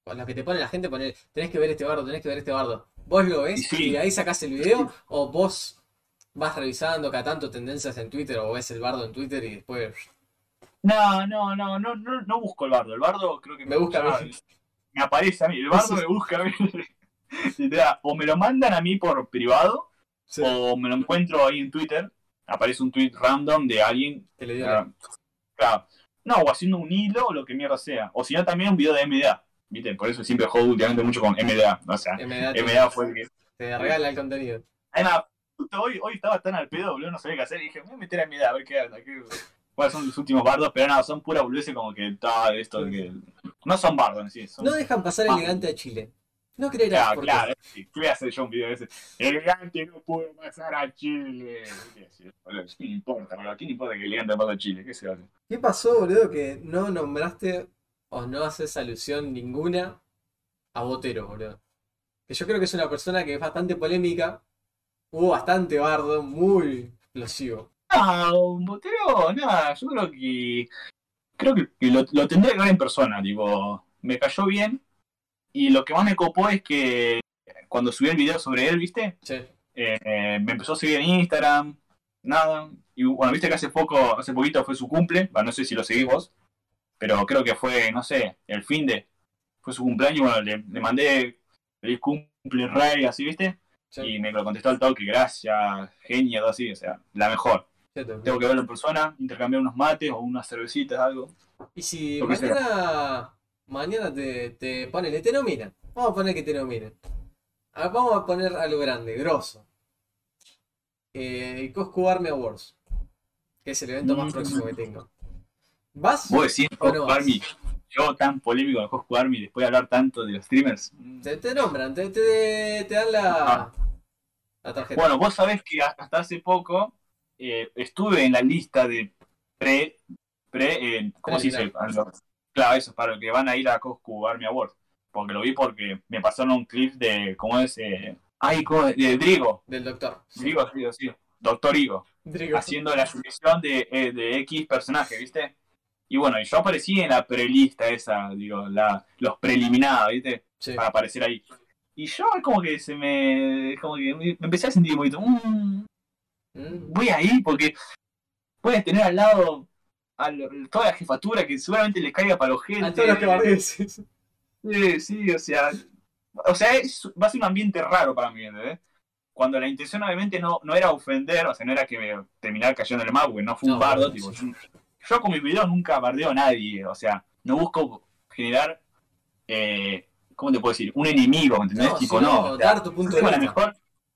Cuando que te pone la gente, poner, tenés que ver este bardo, tenés que ver este bardo. ¿Vos lo ves Sí. y de ahí sacás el video? ¿O vos vas revisando cada tanto tendencias en Twitter o ves el bardo en Twitter y después. No, no, no, no, no, no busco el bardo. El bardo creo que Me busca a mí. Me aparece a mí. El bardo me busca a mí. O me lo mandan a mí por privado, o me lo encuentro ahí en Twitter. Aparece un tweet random de alguien. Que le dio Claro, claro. No, o haciendo un hilo o lo que mierda sea. O si no, también un video de MDA. ¿Viste? Por eso siempre juego últimamente mucho con MDA. O sea, MDA MDA fue el que. te regala el contenido. Además, hoy, hoy estaba tan al pedo, boludo, no sabía qué hacer. Y dije, me voy a meter a MDA a ver qué onda. Qué... ¿Cuáles son los últimos bardos? Pero nada, son pura boludeces como que tal, esto, que. No son bardos en sí. Son... No dejan pasar Ah. elegante a Chile. No creerás Claro, claro, sí. ¿qué voy a hacer yo un video de ese? Elegante no pudo pasar a Chile. ¿Qué importa, boludo? ¿Quién importa que elegante pase a Chile? ¿Qué se hace? ¿Qué pasó, boludo, que no nombraste o no haces alusión ninguna a Botero, boludo? Que yo creo que es una persona que es bastante polémica. Hubo bastante bardo, muy explosivo. Un botero, nada, yo creo que. Creo que lo, lo tendré que ver en persona, tipo. Me cayó bien. Y lo que más me copó es que cuando subí el video sobre él, ¿viste? Sí, Eh, me empezó a seguir en Instagram, nada. Y bueno, viste que hace poco, hace poquito fue su cumple, bueno, no sé si lo seguís vos, pero creo que fue, no sé, el fin de, fue su cumpleaños, bueno, le, le mandé feliz cumple rey, así, viste, sí, y me lo contestó al toque, gracias, genio, todo así, o sea, la mejor. Tengo que verlo en persona, intercambiar unos mates o unas cervecitas, algo. Y si Lo mañana, mañana te, te ponen, te nominan. Vamos a poner que te nominen. Ah, Vamos a poner algo grande, grosso. Eh, Coscu Army Awards. Que es el evento más Mm. próximo que tengo. ¿Vas? Vos decís, ¿O no vas? Army, yo tan polémico con Coscu Army, después de hablar tanto de los streamers. mm. Te, te nombran, te, te, te dan la, la tarjeta. Bueno, vos sabés que hasta hace poco eh, estuve en la lista de pre, pre eh, ¿cómo se dice? Claro, eso, para que van a ir a Coscu Army Awards. Porque lo vi porque me pasaron un clip de, ¿cómo es? Eh, ay, ¿cómo es? De Drigo. Del doctor. Drigo, sí, sí. Doctor Igo. Drigo. Haciendo la selección de, eh, de X personaje, ¿viste? Y bueno, yo aparecí en la prelista esa, digo, la, los preliminados, ¿viste? Sí. para aparecer ahí. Y yo como que se me. como que me empecé a sentir un poquito. "Mm, Mm, voy ahí porque puedes tener al lado a lo- toda la jefatura que seguramente les caiga para los gente. A todos los que bardees, sí, sí. O sea. O sea, es- va a ser un ambiente raro para mí, ¿entendés? Cuando la intención obviamente no, no era ofender, o sea, no era que me terminara cayendo en el mapa, porque no fue un No, bardo, tipo, yo, yo con mis videos nunca bardeo a nadie, o sea, no busco generar, eh, ¿cómo te puedo decir? Un enemigo, ¿me ¿entendés? No, tipo, no, o sea, dar tu punto de la vista. mejor,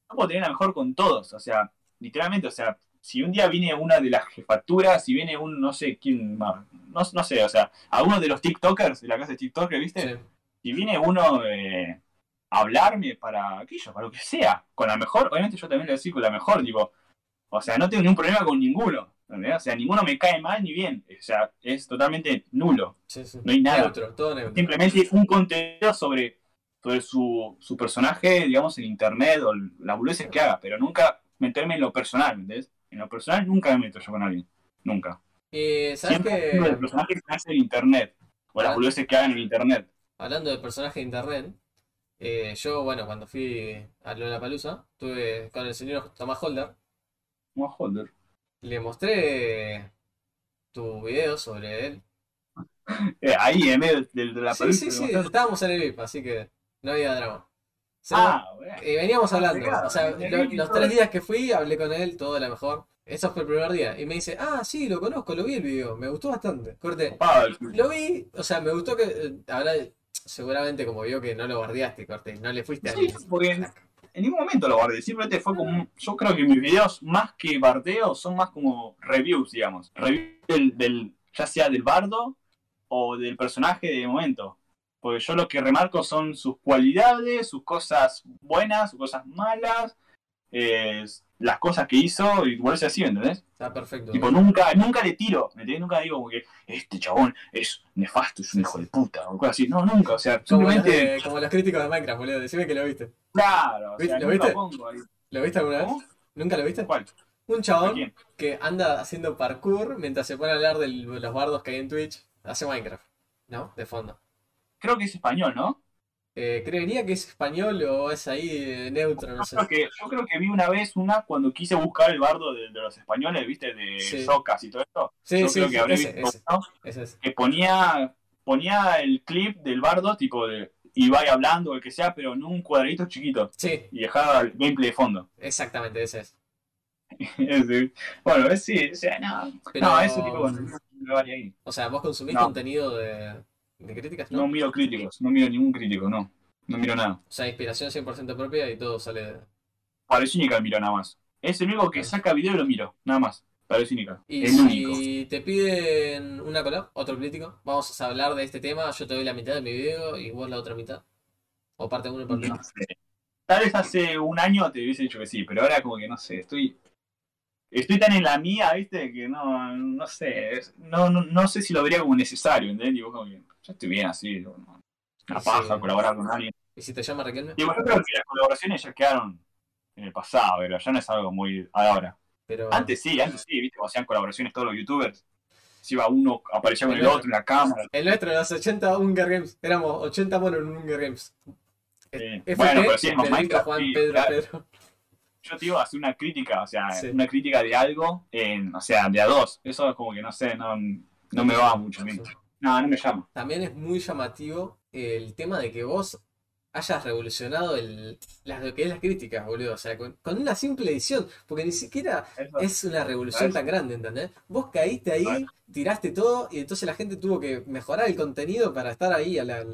no puedo tener la mejor con todos, o sea, literalmente, o sea, si un día viene una de las jefaturas, si viene un, no sé quién más, no, no sé, o sea, a uno de los TikTokers, de la casa de TikToker, ¿viste? Sí. si viene uno eh, a hablarme para aquello, para lo que sea, con la mejor, obviamente yo también le decir con la mejor, tipo, o sea, no tengo ningún problema con ninguno. O sea, ninguno me cae mal ni bien, o sea, es totalmente nulo, Sí, sí. no hay nada, Neutro, todo neutro. simplemente un contenido sobre, sobre su, su personaje, digamos, en internet o las boludeces que haga, pero nunca meterme en lo personal, ¿entendés? En lo personal nunca me meto yo con alguien, nunca. Y sabes Siempre uno de los que, personajes que hace en internet, o las boludeces que hagan en internet. hablando de personaje de internet, eh, yo, bueno, cuando fui a Lollapalooza, estuve con el señor Tomás Holder, Como Holder. le mostré tu video sobre él. Eh, ahí en medio de, de la Sí, palusa, sí, sí, me estábamos en el VIP, así que no había drama. Lo- Ah, bueno. Eh, veníamos hablando, claro, o sea, lo- los tres días que fui hablé con él, todo de la mejor. Eso fue el primer día. Y me dice, ah, sí, lo conozco, lo vi el video, me gustó bastante. Corte, lo vi, o sea, me gustó que, eh, ahora seguramente como vio que no lo guardiaste, corte, no le fuiste a Sí, porque en, en ningún momento lo guardé, simplemente fue como, un- yo creo que mis videos más que bardeos son más como reviews, digamos. Reviews del, del- ya sea del bardo o del personaje de momento. Porque yo lo que remarco son sus cualidades, sus cosas buenas, sus cosas malas, eh, las cosas que hizo y volverse así, ¿me ¿entendés? Está perfecto. Tipo, nunca, nunca le tiro, ¿me entendés? Nunca digo como que este chabón es nefasto, es un hijo de puta, o cosas así. No, nunca, o sea, como, simplemente, de- como los críticos de Minecraft, boludo, decime que lo viste. claro, o sea, ¿Lo viste? pongo ahí. ¿Lo viste alguna vez? ¿Nunca lo viste? ¿Cuál? Un ¿De chabón que anda haciendo parkour mientras se pone a hablar de los bardos que hay en Twitch, hace Minecraft, ¿no? De fondo. Creo que es español, ¿no? Eh, creería que es español o es ahí eh, neutro, no Yo sé. creo, que, yo creo que vi una vez una cuando quise buscar el bardo de, de los españoles, ¿viste? De Sí. Socas y todo esto. Sí, yo sí, creo que habré ese, visto ese, uno ese es. que ponía, ponía el clip del bardo, tipo de Ibai hablando o el que sea, pero en un cuadradito chiquito. Sí, Y dejaba el gameplay de fondo. exactamente, ese es. Bueno, es sí, o sea, no. Pero, No, ese tipo de o sea, vos consumís No. contenido de, de críticas, ¿no? No miro críticos, no miro ningún crítico, no. No miro nada. O sea, inspiración 100% propia y todo sale de... Parecinica miro nada más. Es el único que saca video y lo miro, nada más. Parecinica. Y El si único. te piden una collab, otro crítico, vamos a hablar de este tema, yo te doy la mitad de mi video y vos la otra mitad. O parte uno y parte No sé. Tal vez hace un año te hubiese dicho que sí, pero ahora como que no sé, estoy. Estoy tan en la mía, viste, que no, no sé, no, no, no sé si lo vería como necesario, ¿entendés? Digo, como que ya estoy bien así, no, una Sí. paja, colaborar con alguien. ¿Y si te llama Raquel? Digo, yo creo que las colaboraciones ya quedaron en el pasado, pero ya no es algo muy ahora. Pero... Antes sí, antes sí, viste, hacían colaboraciones todos los youtubers. Si iba uno, aparecía con el otro en la cámara. El nuestro, los 80 Hunger Games, éramos 80 monos en Hunger Games. Sí. FP, Bueno, pero sí, los Pedrito, Minecraft, Juan, sí, Pedro, claro. Pedro. yo te digo, hacer una crítica, o sea, Sí. una crítica de algo, en, o sea, de a dos. Eso es como que no sé, no, no me va mucho a mí. No, no me llama. También es muy llamativo el tema de que vos hayas revolucionado el, las, lo que es las críticas, boludo. O sea, con, con una simple edición. Porque ni siquiera Eso- es una revolución tan grande, ¿entendés? Vos caíste ahí, tiraste todo y entonces la gente tuvo que mejorar el contenido para estar ahí a la...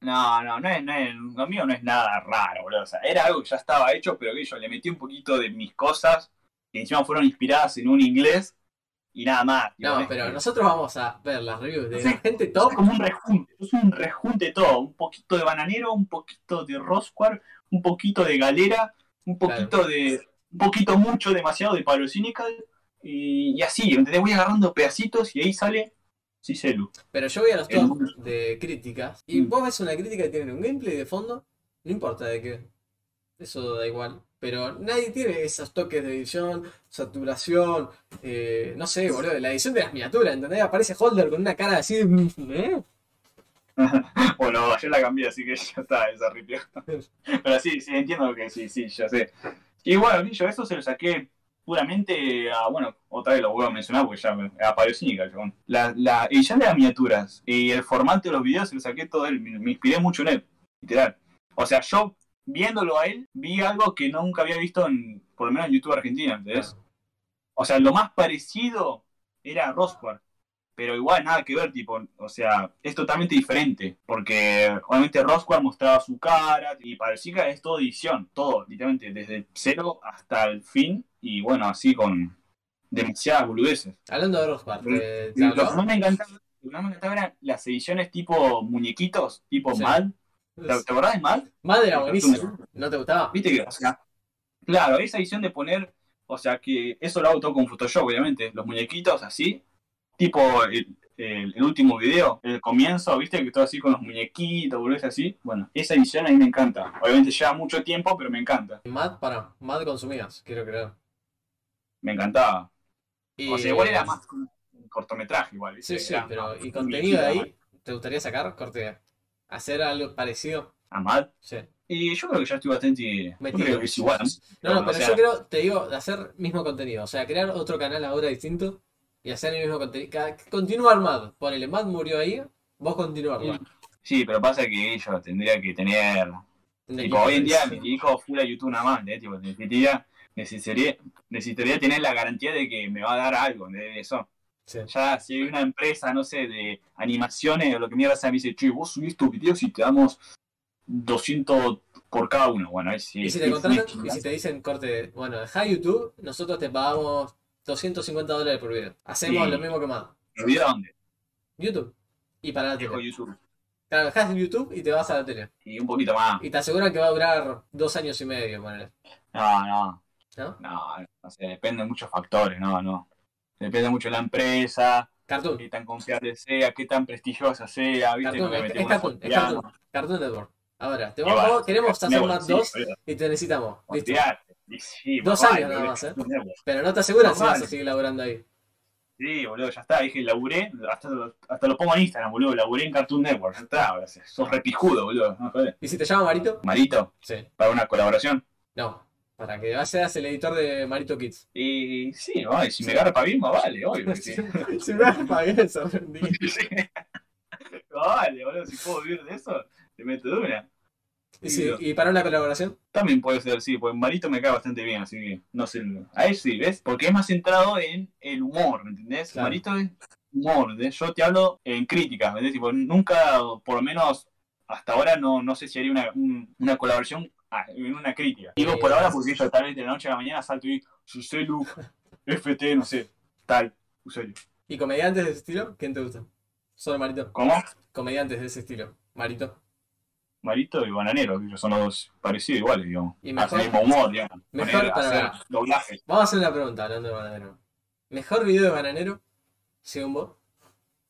No, no, no es, no es, lo mío no es nada raro, boludo. O sea, era algo que ya estaba hecho, pero que yo le metí un poquito de mis cosas, que encima fueron inspiradas en un inglés, y nada más. No, es pero que- nosotros vamos a ver las reviews de la gente Es top. como un rejunte, es un rejunte todo, un poquito de bananero, un poquito de rosquar, un poquito de galera, un poquito de, un poquito mucho, demasiado de palo cynical, y, y así, ¿entendés? Voy agarrando pedacitos y ahí sale Cicelu. Pero yo voy a los El- top de críticas y Mm. vos ves una crítica que tiene un gameplay de fondo, no importa de qué, eso da igual. Pero nadie tiene esos toques de edición, saturación, eh, no sé, boludo, la edición de las miniaturas, ¿entendés? Aparece Holder con una cara así, ¿eh? bueno, yo la cambié, así que ya está, esa ripió. Pero sí, sí, entiendo que sí, sí, ya sé. Y bueno, yo eso se lo saqué puramente a, bueno, otra vez lo vuelvo a mencionar porque ya me apareció cínica, chabón. La, la edición de las miniaturas y el formato de los videos se lo saqué todo él, me, me inspiré mucho en él, literal. O sea, yo viéndolo a él, vi algo que nunca había visto en, por lo menos en YouTube Argentina, ¿entendés? O sea, lo más parecido era Rosquart. Pero igual nada que ver, tipo, o sea, es totalmente diferente. Porque obviamente Rosquart mostraba su cara y para el Zika es todo edición, todo, literalmente, desde el cero hasta el fin. Y bueno, así con demasiadas boludeces. Hablando de Rosquart, ¿te, te Lo que más me encantaba, lo que más me encantaba eran las ediciones tipo muñequitos, tipo Sí. Mad. ¿Te, te acordás de Mad? Madre era buenísimo. ¿No te gustaba? Viste que, o sea, claro, esa edición de poner, o sea, que eso lo hago todo con Photoshop, obviamente, los muñequitos así, tipo el, el- el último video, el comienzo, viste que todo así con los muñequitos, boludo, así. Bueno, esa edición a mí me encanta. Obviamente lleva mucho tiempo, pero me encanta. Mad, para, Mad consumías, quiero creer. Me encantaba. Y, O sea, igual era más cortometraje, igual, viste. Sí, sí, Era pero ¿y contenido de ahí? ¿Te gustaría sacar? Corte, hacer algo parecido. ¿A Mad? Sí. Y yo creo que ya estoy bastante. yo Metido. creo que es igual. No, no, pero sea, yo creo, te digo, de hacer mismo contenido. O sea, crear otro canal ahora distinto y hacer el mismo contenido. Continuar Mad. Ponele, Mad murió ahí, vos continuarla. Sí, pero pasa que ellos tendría que tener Tipo, hoy en día mi hijo full a YouTube nada más, ¿eh? Tipo, necesitaría, necesitaría, necesitaría tener la garantía de que me va a dar algo de eso. Sí. Ya, si hay una empresa, no sé, de animaciones o lo que mierda sea, me dice, che, vos subís tus videos y te damos 200 por cada uno. Bueno, ahí sí. Y si te contratan, y si te dicen corte, bueno, deja YouTube, nosotros te pagamos 250 dólares por video. Hacemos Sí. lo mismo que Mad. ¿El video dónde? YouTube. Y para la Dejo tele. YouTube. Claro, dejás YouTube y te vas a la tele. Y un poquito más. Y te aseguran que va a durar dos años y medio, ponele. No, no. ¿No? No, no sé, depende de muchos factores, no, no. Depende mucho de la empresa, Cartoon. qué tan confiable sea, qué tan prestigiosa sea, ¿viste? Cartoon, No es, es Cartoon, es. Cartoon. Cartoon Network. Ahora, te vamos, vamos- queremos hacer Network, Mad sí, 2 boludo. y te necesitamos. Listo. Sí, Dos más años nada más, ¿eh? Pero no te aseguran si Normal. vas a seguir laburando ahí. Sí, boludo, ya está. Dije, laburé, hasta, lo- hasta lo pongo en Instagram, boludo. Laburé en Cartoon Network. Ya está, sos repijudo, boludo. No. ¿Y si te llama Marito? Marito, Sí. para una colaboración. No. Para que seas el editor de Marito Kids. Y sí, ay, si me garpa bien, más vale, obvio sí. si me pagué sorprendí. Sí. Vale, boludo, si puedo vivir de eso, te meto de una. ¿Y, para una colaboración? También puede ser, sí, porque Marito me cae bastante bien, así que no sé. A él sí, ¿ves? Porque es más centrado en el humor, ¿me entendés? Claro. Marito es humor, ¿entendés? Yo te hablo en críticas, ¿me entendés? Tipo, nunca, por lo menos hasta ahora, no, no sé si haría una, un- una colaboración en una crítica. Digo por ahora porque yo tal vez de la noche a la mañana salto y Suselu, FT, no sé, tal, usuario. ¿Y comediantes de ese estilo? ¿Quién te gusta? Solo Marito. ¿Cómo? Comediantes de ese estilo. Marito. Marito y Bananero, que ellos son los dos parecidos iguales, digamos. Y mejor- Hacen el mismo humor, digamos. mejor Poner, para- hacer doblaje. Vamos a hacer una pregunta hablando de Bananero. ¿Mejor video de Bananero? Según vos.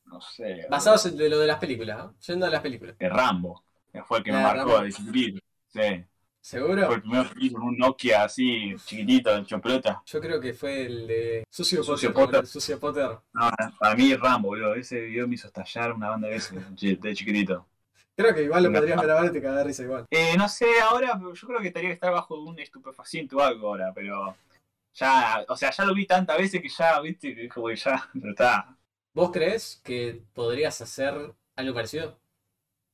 No sé. Basados en de lo de las películas, ¿no? Yendo a las películas. de Rambo, que fue el que me Ah, marcó Rambo. de chiquitito. Sí, ¿Seguro? fue el primero que con un Nokia así, chiquitito, hecho pelota. Yo creo que fue el de Sucio Potter. Sucio Potter. el Sucio Potter. No, para mí Rambo, boludo. Ese video me hizo estallar una banda de veces de chiquitito. Creo que igual lo Una- podrías grabar y te cagar risa igual. Eh, no sé ahora, yo creo que tendría que estar bajo un estupefaciente o algo ahora, pero ya, o sea, ya lo vi tantas veces que ya, viste, que ya, pero está. ¿Vos crees que podrías hacer algo parecido?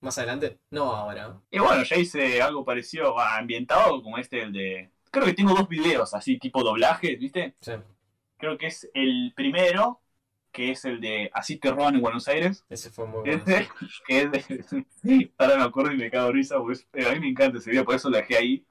¿Más adelante? No ahora. Y bueno, ya hice algo parecido a ambientado como este, el de. Creo que tengo dos videos así, tipo doblajes, ¿viste? Sí, creo que es el primero, que es el de Así te roban en Buenos Aires. ese fue muy bueno. Ese, que es de... Ahora me acuerdo y me cago de risa, pues a mí me encanta ese video, por eso lo dejé ahí.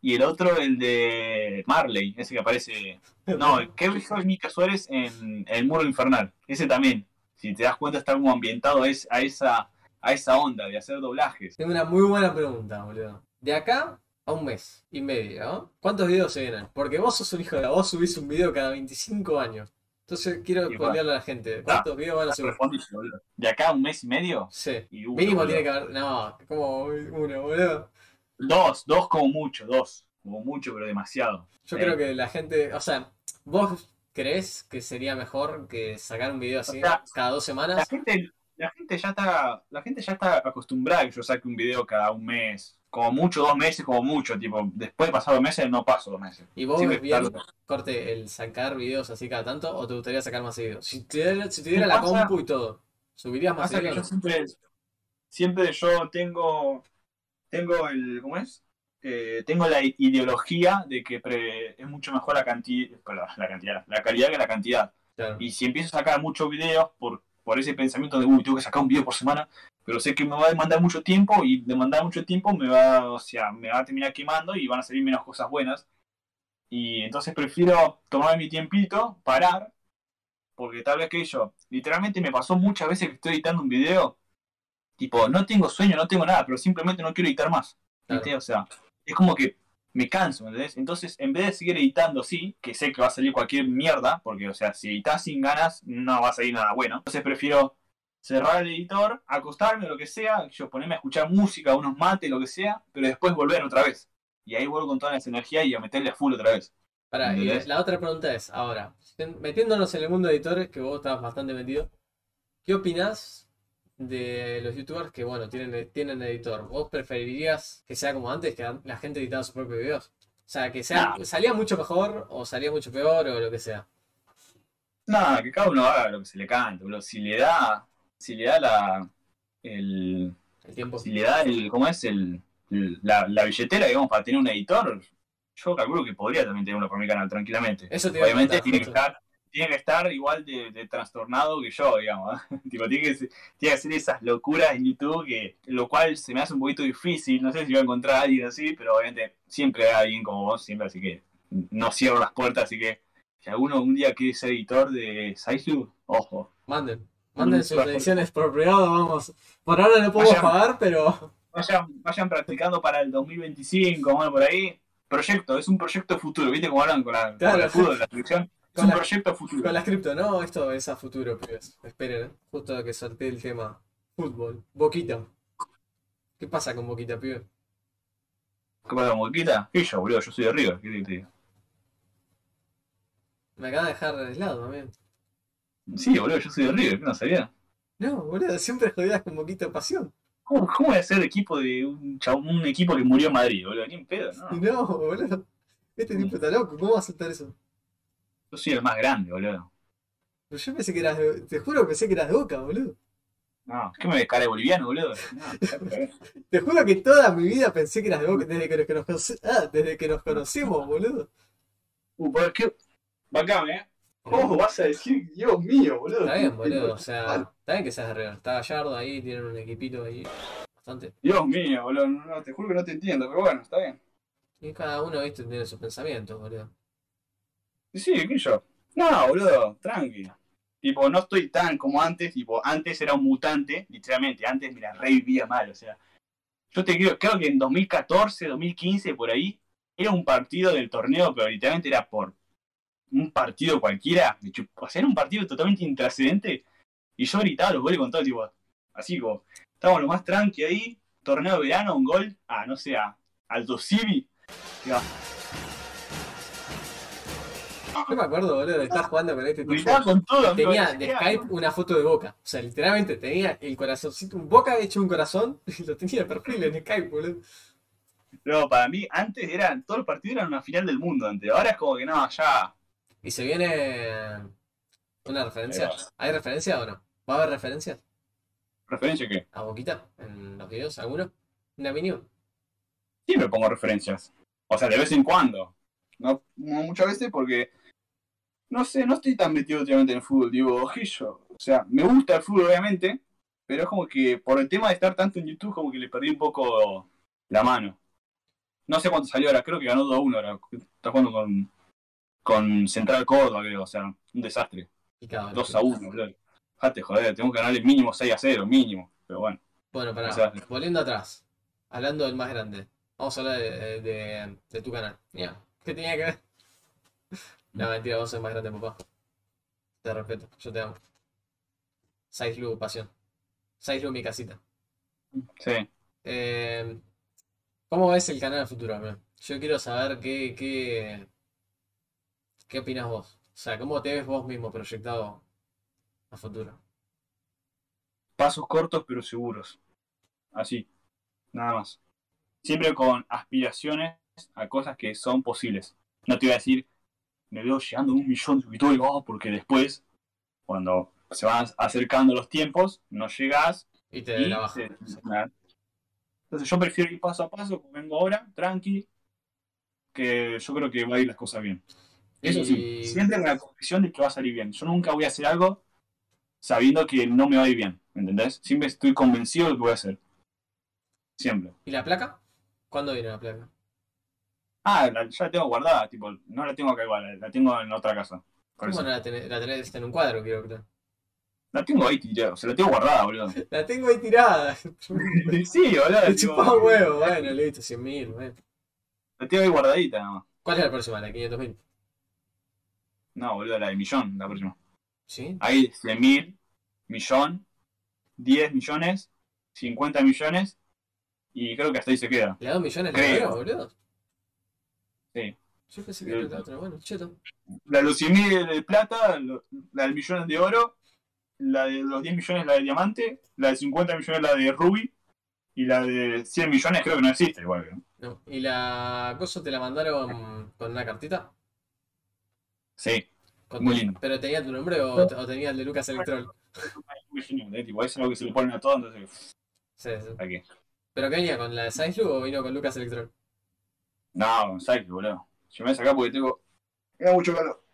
Y el otro, el de Marley, ese que aparece... No, ¿qué dijo Mica Suárez en El Muro Infernal? Ese también, si te das cuenta, está como ambientado a esa, a esa onda de hacer doblajes. Tengo una muy buena pregunta, boludo. De acá a un mes y medio, ¿no? ¿Cuántos videos se vienen? Porque vos sos un hijo de la... Vos subís un video cada 25 años. Entonces quiero colgarle a la gente. ¿Cuántos videos van a subir? ¿De acá a un mes y medio? Sí. Y uno, Mínimo boludo. tiene que haber... No, como uno, boludo. Dos, dos como mucho, dos. Como mucho, pero demasiado. Yo creo que la gente... O sea, ¿vos crees que sería mejor que sacar un video así O sea, cada dos La semanas? gente, la gente ya está, la gente ya está acostumbrada a que yo saque un video cada un mes, como mucho dos meses, como mucho, tipo, después de pasar dos meses no paso dos meses. ¿Y vos ves bien, corte, el sacar videos así cada tanto o te gustaría sacar más seguido? Si te diera, si te diera ¿Qué la pasa? compu y todo, ¿subirías más yo siempre, siempre yo tengo, tengo el, ¿cómo es? Eh, tengo la ideología de que pre- es mucho mejor la cantidad, la cantidad, la calidad que la cantidad. Claro. Y si empiezo a sacar muchos videos por, por ese pensamiento de, uy, tengo que sacar un video por semana, pero sé que me va a demandar mucho tiempo y demandar mucho tiempo me va, o sea, me va a terminar quemando y van a salir menos cosas buenas. Y entonces prefiero tomar mi tiempito, parar, porque tal vez que yo, literalmente me pasó muchas veces que estoy editando un video, tipo, no tengo sueño, no tengo nada, pero simplemente no quiero editar más. O sea, es como que me canso, ¿me ¿entendés? Entonces, en vez de seguir editando así, que sé que va a salir cualquier mierda, porque, o sea, si editas sin ganas, no va a salir nada bueno. Entonces prefiero cerrar el editor, acostarme, lo que sea, yo ponerme a escuchar música, unos mates, lo que sea, pero después volver otra vez. Y ahí vuelvo con todas las energías y a meterle a full otra vez. Pará, y la otra pregunta es, ahora, metiéndonos en el mundo de editores, que vos estás bastante metido, ¿qué opinás de los youtubers que, bueno, tienen, tienen editor? ¿Vos preferirías que sea como antes, que la gente editaba sus propios videos? O sea, que sea, salía mucho mejor o salía mucho peor o lo que sea. Nada, que cada uno haga lo que se le cante, boludo. Si le da, si le da la, el, El tiempo. si le da el, ¿cómo es? El, la, la billetera, digamos, para tener un editor, yo calculo que podría también tener uno por mi canal tranquilamente. Eso te Obviamente tiene que estar, tiene que estar igual de, de trastornado que yo, digamos. ¿eh? tipo, tiene que, tiene que hacer esas locuras en YouTube, que, lo cual se me hace un poquito difícil. No sé si voy a encontrar a alguien así, pero obviamente siempre hay alguien como vos, siempre, así que no cierro las puertas, así que si alguno un día quiere ser editor de Saislu, ojo. Manden. Manden sus ediciones por privado, vamos. Por ahora no podemos Vayan. pagar, pero Vayan, vayan practicando para el 2025, bueno, por ahí. Proyecto, es un proyecto futuro, ¿viste cómo hablan con, la, con Claro. el fútbol, la selección? Es Con un la- proyecto futuro. con las cripto, no, esto es a futuro, pibes. Esperen, ¿eh? justo que solté el tema. Fútbol. Boquita. ¿Qué pasa con Boquita, pibe? ¿Qué pasa con Boquita? ¿Qué yo, boludo? Yo soy de River, ¿qué te digo? Me acaba de dejar aislado también. Sí, boludo, yo soy de River, ¿qué no sabía? No, boludo, siempre jodías con Boquita pasión. ¿Cómo, cómo voy a ser equipo de un, chabón- un equipo que murió en Madrid, boludo? Ni en pedo, ¿no? No, boludo. Este tipo está loco, ¿cómo va a aceptar eso? Yo soy el más grande, boludo. Pero yo pensé que eras de... Te juro que pensé que eras de Boca, boludo. No, ¿qué me ves cara de boliviano, boludo? No, te juro que toda mi vida pensé que eras de Boca desde que nos, que nos conoce- ah, desde que nos conocimos, boludo. uh, ¿por qué? Bacán, ¿eh? ¿Cómo vas a decir, Dios mío, boludo? Está bien, boludo. O sea, está bien que seas de River. Está Gallardo ahí, tienen un equipito ahí. Bastante. Dios mío, boludo, no, no, te juro que no te entiendo, pero bueno, está bien. Y cada uno, viste, tiene sus pensamientos, boludo. Sí, ¿qué yo? No, boludo, tranqui. Tipo, no estoy tan como antes, tipo, antes era un mutante, literalmente, antes me la revivía mal, o sea. Yo te creo, creo que en 2014, 2015, por ahí, era un partido del torneo, pero literalmente era por un partido cualquiera, o sea, era un partido totalmente intrascendente, y yo gritaba los goles con todo, tipo, así como, estábamos lo más tranqui ahí, torneo de verano, un gol, a, no sé, a Alto Civi, Yo me acuerdo, boludo, de estar jugando con este tipo. con todo, Tenía de Skype una foto de Boca. O sea, literalmente tenía el corazoncito, un Boca hecho un corazón, y lo tenía de perfil en Skype, boludo. No, para mí, antes eran, todos los partidos eran una final del mundo antes. Ahora es como que no, ya. Y se viene una referencia. ¿Hay referencia o no? ¿Va a haber referencias ¿Referencia qué? a Boquita en los videos? ¿Alguno? ¿Una mínima? Siempre pongo referencias. O sea, de vez en cuando. No, no muchas veces porque. No sé, no estoy tan metido últimamente en el fútbol, digo, ojillo. O sea, me gusta el fútbol, obviamente. Pero es como que por el tema de estar tanto en YouTube, como que le perdí un poco la mano. No sé cuánto salió ahora, creo que ganó 2-1 ahora. Está jugando con, con Central Córdoba, creo. O sea, un desastre. Picado, 2 a 1, boludo. Jate, joder, tengo que ganarle mínimo 6 a 0, mínimo. Pero bueno. Bueno, pará, volviendo atrás, hablando del más grande, vamos a hablar de, de- de tu canal. Mira, ¿qué tenía que ver? No, mentira, vos sos más grande, papá. Te respeto, yo te amo. Saislu, pasión. Saislu, mi casita. Sí. Eh, ¿cómo ves el canal a futuro, amigo? Yo quiero saber qué, qué, qué opinas vos. O sea, ¿cómo te ves vos mismo proyectado a futuro? pasos cortos pero seguros. Así, nada más. Siempre con aspiraciones a cosas que son posibles. No te voy a decir, me veo llegando a un millón de suscriptores, oh, porque después, cuando se van acercando los tiempos, no llegas Y te y la baja. se-. Entonces yo prefiero ir paso a paso, como vengo ahora, tranqui, que yo creo que va a ir las cosas bien. Eso sí, siempre con la convicción de que va a salir bien. Yo nunca voy a hacer algo sabiendo que no me va a ir bien, ¿me ¿entendés? Siempre estoy convencido de lo que voy a hacer. Siempre. ¿Y la placa? ¿Cuándo viene la placa? Ah, la- ya la tengo guardada, tipo, no la tengo acá igual, la- la tengo en otra casa. ¿Cómo no la tenés? La tenés en un cuadro, quiero creer. La tengo ahí tirada, o sea, la tengo guardada, boludo. La tengo ahí tirada. sí, boludo. Te un huevo, bueno, listo, 100 mil, bueno. La tengo ahí guardadita nada más. ¿Cuál es la próxima? La de 500 mil. No, boludo, la de millón, la próxima. ¿Sí? Hay 100 mil, millón, 10 millones, 50 millones y creo que hasta ahí se queda. ¿La 2 millones la Creo. primera, boludo? Sí. Yo pensé que era la otra, bueno, cheto. La de los 100 mil de plata, la de millones de oro, la de los 10 millones la de diamante, la de 50 millones la de ruby y la de 100 millones creo que no existe igual. ¿no? No. ¿Y la cosa te la mandaron con una cartita? Sí, Con Muy tu- lindo. ¿Pero tenía tu nombre o, o tenía el de Lucas Electrol? muy genial, tipo, es algo que se le ponen a todo, entonces, Sí, sí. ¿para qué? ¿Pero qué venía? ¿Con la de Science o vino con Lucas Electrol? No, ¿sabes qué, boludo? Yo me voy a sacar porque tengo... Tengo mucho calor.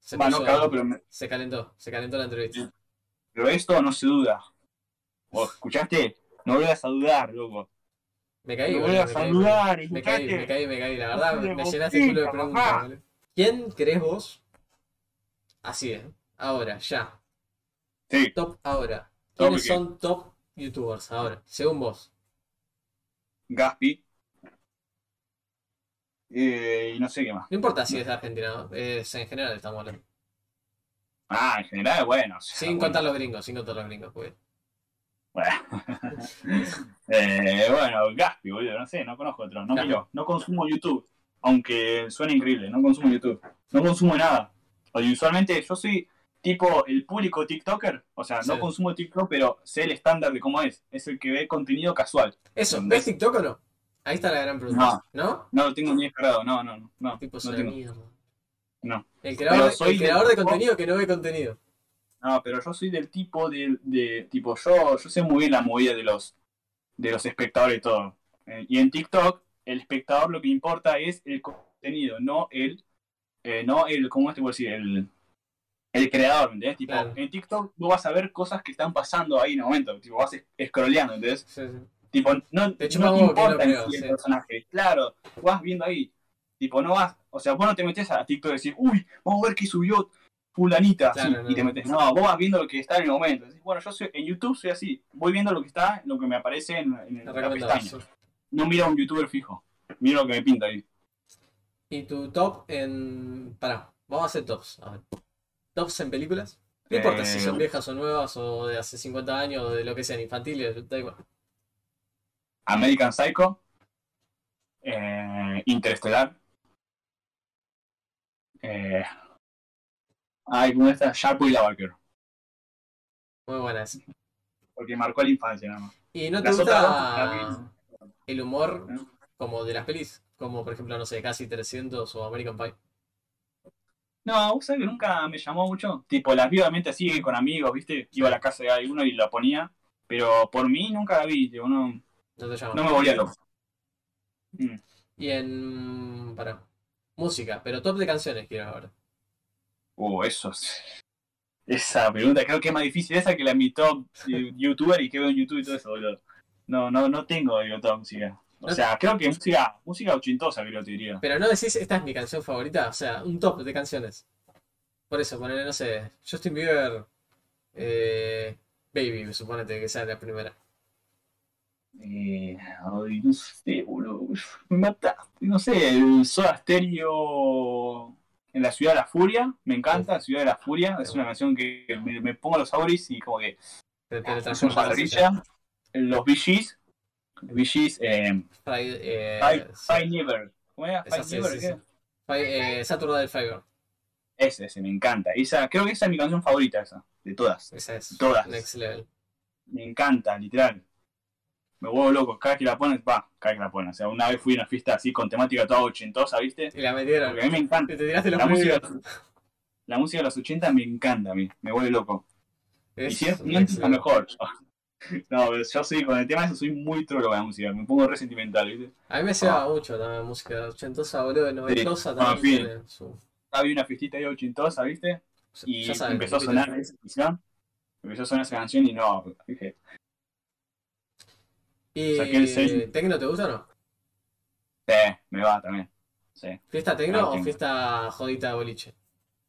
Se, Va, no calor, pero, me- se calentó, se calentó la entrevista. pero esto no se duda. ¿Vos escuchaste? No vuelvas a dudar, loco. Me caí, No boludo, me a caí, dudar, me caí, me caí, me caí, la verdad, de me llenaste el culo de preguntas, boludo. ¿Quién crees vos? Así es, ahora, ya, Sí, top ahora. ¿Quiénes son top youtubers ahora, según vos? Gaspi. Eh, y no sé qué más. No importa si es de Argentina, ¿no? es en general estamos hablando. Ah, en general, bueno. o sea, Sin bueno. contar los gringos, sin contar los gringos, pues. Bueno. eh, bueno, Gaspi, boludo, no sé, no conozco otro. No miro, no consumo YouTube. Aunque suene increíble, no consumo YouTube. No consumo nada. Audiovisualmente, yo soy tipo el público TikToker. O sea, no Sí. consumo TikTok, pero sé el estándar de cómo es. Es el que ve contenido casual. Eso. ¿ves TikTok o no? Ahí está la gran pregunta. ¿No? No lo tengo ni descargado, no, no, no. no, Tipo, no una tengo. mierda. No. El creador, soy el creador de tipo- contenido que no ve contenido. No, pero yo soy del tipo de, de tipo, yo, yo sé muy bien la movida de los de los espectadores y todo. Eh, y en TikTok, el espectador lo que importa es el contenido, no el, eh, no el, ¿cómo te puedo decir? El, el creador, ¿me ¿entendés? Tipo, Claro. en TikTok vos vas a ver cosas que están pasando ahí en el momento, tipo, vas scrolleando, ¿entendés? Sí, sí. Tipo, no, Te no chupa te que importa en sí el sí. personaje, claro, vas viendo ahí. Tipo, no vas, o sea, vos no te metes a TikTok y decís, uy, vamos a ver qué subió fulanita, Claro, así, no, y te no. metes. No, vos vas viendo lo que está en el momento. Decís, bueno, yo soy, en YouTube soy así, voy viendo lo que está, lo que me aparece en, en la pestaña. No miro a un youtuber fijo, miro lo que me pinta ahí. ¿Y tu top en. Pará, vamos a hacer tops. A ver. ¿Tops en películas? No importa si Eh, son viejas o nuevas o de hace 50 años o de lo que sean infantiles, da igual. American Psycho, eh, Interestelar, eh, ay, ¿cómo está? Sharpo y la Barker, Muy buena esa. porque marcó la infancia nada más. ¿Y no te Las otras gusta el humor ¿no? como de las pelis? Como por ejemplo, no sé, Casi 300 o American Pie. No, vos sabés que nunca me llamó mucho. Tipo, las vi obviamente así con amigos, ¿viste? Iba a la casa de alguno y la ponía. Pero por mí nunca la vi, tipo, no, No te llama. no me volvía loco. Mm. Y en. Pará. Música, pero top de canciones quiero ahora. Uh, eso es- Esa pregunta creo que es más difícil esa que la de mi top youtuber y que veo en YouTube y todo eso, boludo. No, no, no tengo digo, top música. O sea, creo que música, música ochentosa creo te diría. Pero no decís, esta es mi canción favorita, o sea, un top de canciones. Por eso, ponele, no sé, Justin Bieber, eh, Baby, suponete que sea la primera. Eh, ay, no sé, boludo. Me mataste. No sé, el Soda Stereo en la Ciudad de la Furia. Me encanta, Ciudad de la Furia. Es una canción que me, me pongo los auris y como que Te, te es una transporta a la. Los Gees, eh, Friday, eh, Five, sí. Five Never. ¿Cómo era? Esa Five sí, Never, sí, ¿qué? sí. Fi- eh, Saturday Ese, ese, me encanta. Esa, creo que esa es mi canción favorita, esa. De todas. esa es Todas. Next Level. Me encanta, literal. Me vuelvo loco. Cada vez que la pones, va, cada vez que la pones. O sea, una vez fui a una fiesta así con temática toda ochentosa, ¿viste? Y la metieron. Porque a mí me encanta. Y te tiraste los La música, la música de los 80 me encanta a mí, me vuelve loco. Y Es si es la mejor. No, yo soy, con el tema de eso soy muy trolo con la música, me pongo re sentimental, ¿viste? A mí me lleva mucho también música ochentosa, boludo, noventosa Ah, también fin. tiene su... Había una fiestita ahí ochentosa, ¿viste? Y empezó a sonar esa canción, empezó a sonar esa canción y no, dije, ¿Y saqué el sello. Tecno te gusta o no? eh, me va también. Sí. ¿Fiesta Tecno Ah, o Tecno. fiesta jodita de boliche?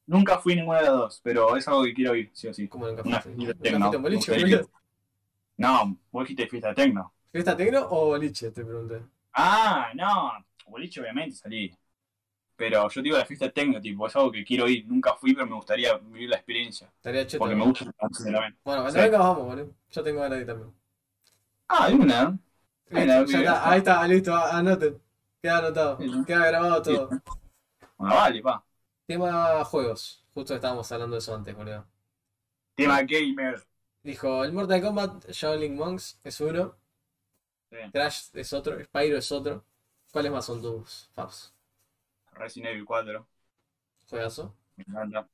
Nunca fui ninguna de las dos, pero es algo que quiero ir, sí o sí. ¿Cómo nunca fuiste? fiesta ¿Nunca tecno, fuiste en boliche, boludo? No, vos dijiste fiesta tecno. ¿Fiesta Tecno o boliche? Te pregunté. Ah, no, boliche obviamente salí. Pero yo digo la fiesta tecno, tipo, es algo que quiero ir. Nunca fui, pero me gustaría vivir la experiencia. Estaría cheto. Porque me gusta también. Bueno, cuando Sí. venga vamos, boludo. Yo tengo ganas de ir también. Ah, hay una. Está, ahí está, listo, anoten. Queda anotado, Sí. queda grabado todo. Bueno, vale, pa. Tema juegos. Justo estábamos hablando de eso antes, boludo. Tema gamer. Dijo, el Mortal Kombat Shaolin Monks es uno, Sí. Crash es otro, Spyro es otro. ¿Cuáles más son tus faps? Resident Evil 4. Juegazo. Me encanta.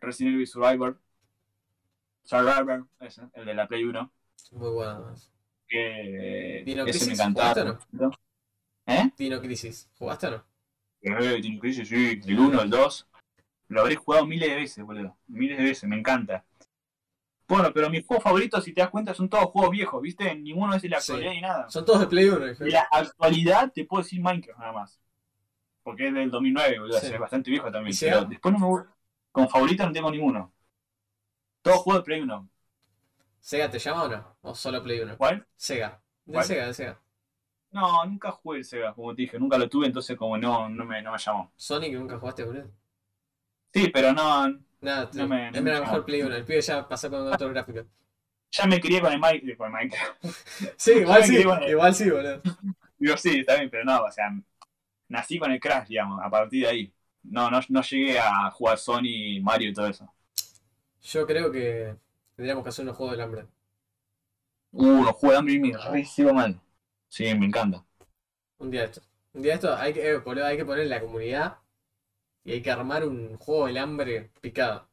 Resident Evil Survivor. Survivor, ese, el de la Play 1. Muy bueno. Que Dino ese me Crisis, encantaba. ¿Eh? Dino Crisis. ¿Jugaste o no? Eh, Dino Crisis, sí. El 1, el 2. Lo habré jugado miles de veces, boludo. Miles de veces, me encanta. Bueno, pero mis juegos favoritos, si te das cuenta, son todos juegos viejos, ¿viste? Ninguno es de la Sí. actualidad ni nada. Son todos de Play 1. dije. De la actualidad te puedo decir Minecraft nada más. Porque es del 2009, boludo. Sí. Es bastante viejo también. Pero después no me gusta. Con favorito no tengo ninguno. Todos juegos de Play 1. ¿Sega te llama o no? ¿O solo Play 1? ¿Cuál? Sega. De ¿Cuál? Sega, de Sega. No, nunca jugué el Sega, como te dije. Nunca lo tuve, entonces como no, no, me, no me llamó. Sonic nunca jugaste, boludo. Sí, pero no. Nada, No me- es me mejor Play 1. El pibe ya pasó con otro gráfico. Ya me crié con el, Mi- con el Minecraft. Sí, igual sí, el- igual sí, boludo. Digo, sí, está bien, pero no, o sea, nací con el Crash, digamos, a partir de ahí. No, no, no llegué a jugar Sony, Mario y todo eso. Yo creo que tendríamos que hacer unos juegos del hambre. Uh, los juegos de hambre y me re sigo mal. Sí, me encanta. Un día de esto. Un día de esto hay que, eh, boludo, hay que poner en la comunidad y hay que armar un juego del hambre picado.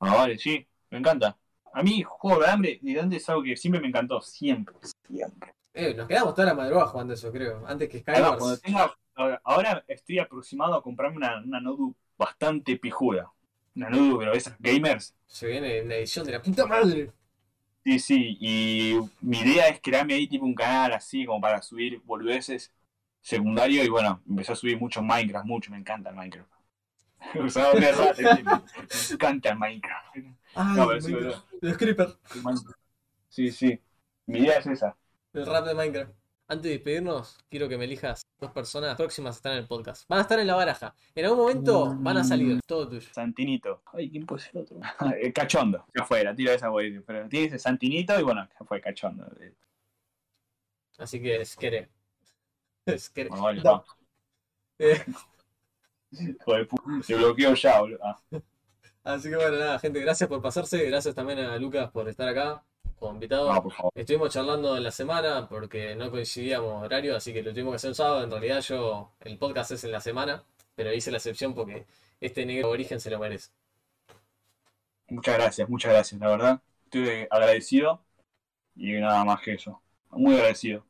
Ah, vale, sí, me encanta. A mí, juego de hambre, de antes es algo que siempre me encantó, siempre, siempre. Eh, nos quedamos toda la madrugada jugando eso, creo. Antes que Skywars. cuando tenga, ahora- ahora estoy aproximado a comprarme una, una notebook bastante pijuda. Notebook, pero esas gamers. Se viene una edición de la puta madre. Sí, sí, y mi idea es crearme ahí tipo un canal así como para subir boludeces secundario y bueno, empecé a subir mucho Minecraft, mucho, me encanta el Minecraft. O sea, una rata, me encanta el Minecraft. Ay, No, pero sí, Minecraft. Los creepers. Sí, sí, mi idea es esa. El rap de Minecraft. Antes de despedirnos, quiero que me elijas dos personas próximas a estar en el podcast. Van a estar en la baraja. En algún momento van a salir. Todo tuyo. Santinito. Ay, ¿quién puede ser otro? el cachondo. Ya fue, la tiro esa, güey. Pero tiene ese Santinito y bueno, ya fue cachondo. Así que es querer. Es querer. Bueno, vale, va. Eh, Hijo de pu- Se bloqueó ya, boludo. Ah, así que bueno, nada, gente, gracias por pasarse. Gracias también a Lucas por estar acá como invitado. no, por favor. Estuvimos charlando en la semana porque no coincidíamos horario, así que lo tuvimos que hacer un sábado. En realidad yo, el podcast es en la semana, pero hice la excepción porque este negro origen se lo merece. Muchas gracias, muchas gracias, la verdad. Estoy agradecido y nada más que eso. Muy agradecido.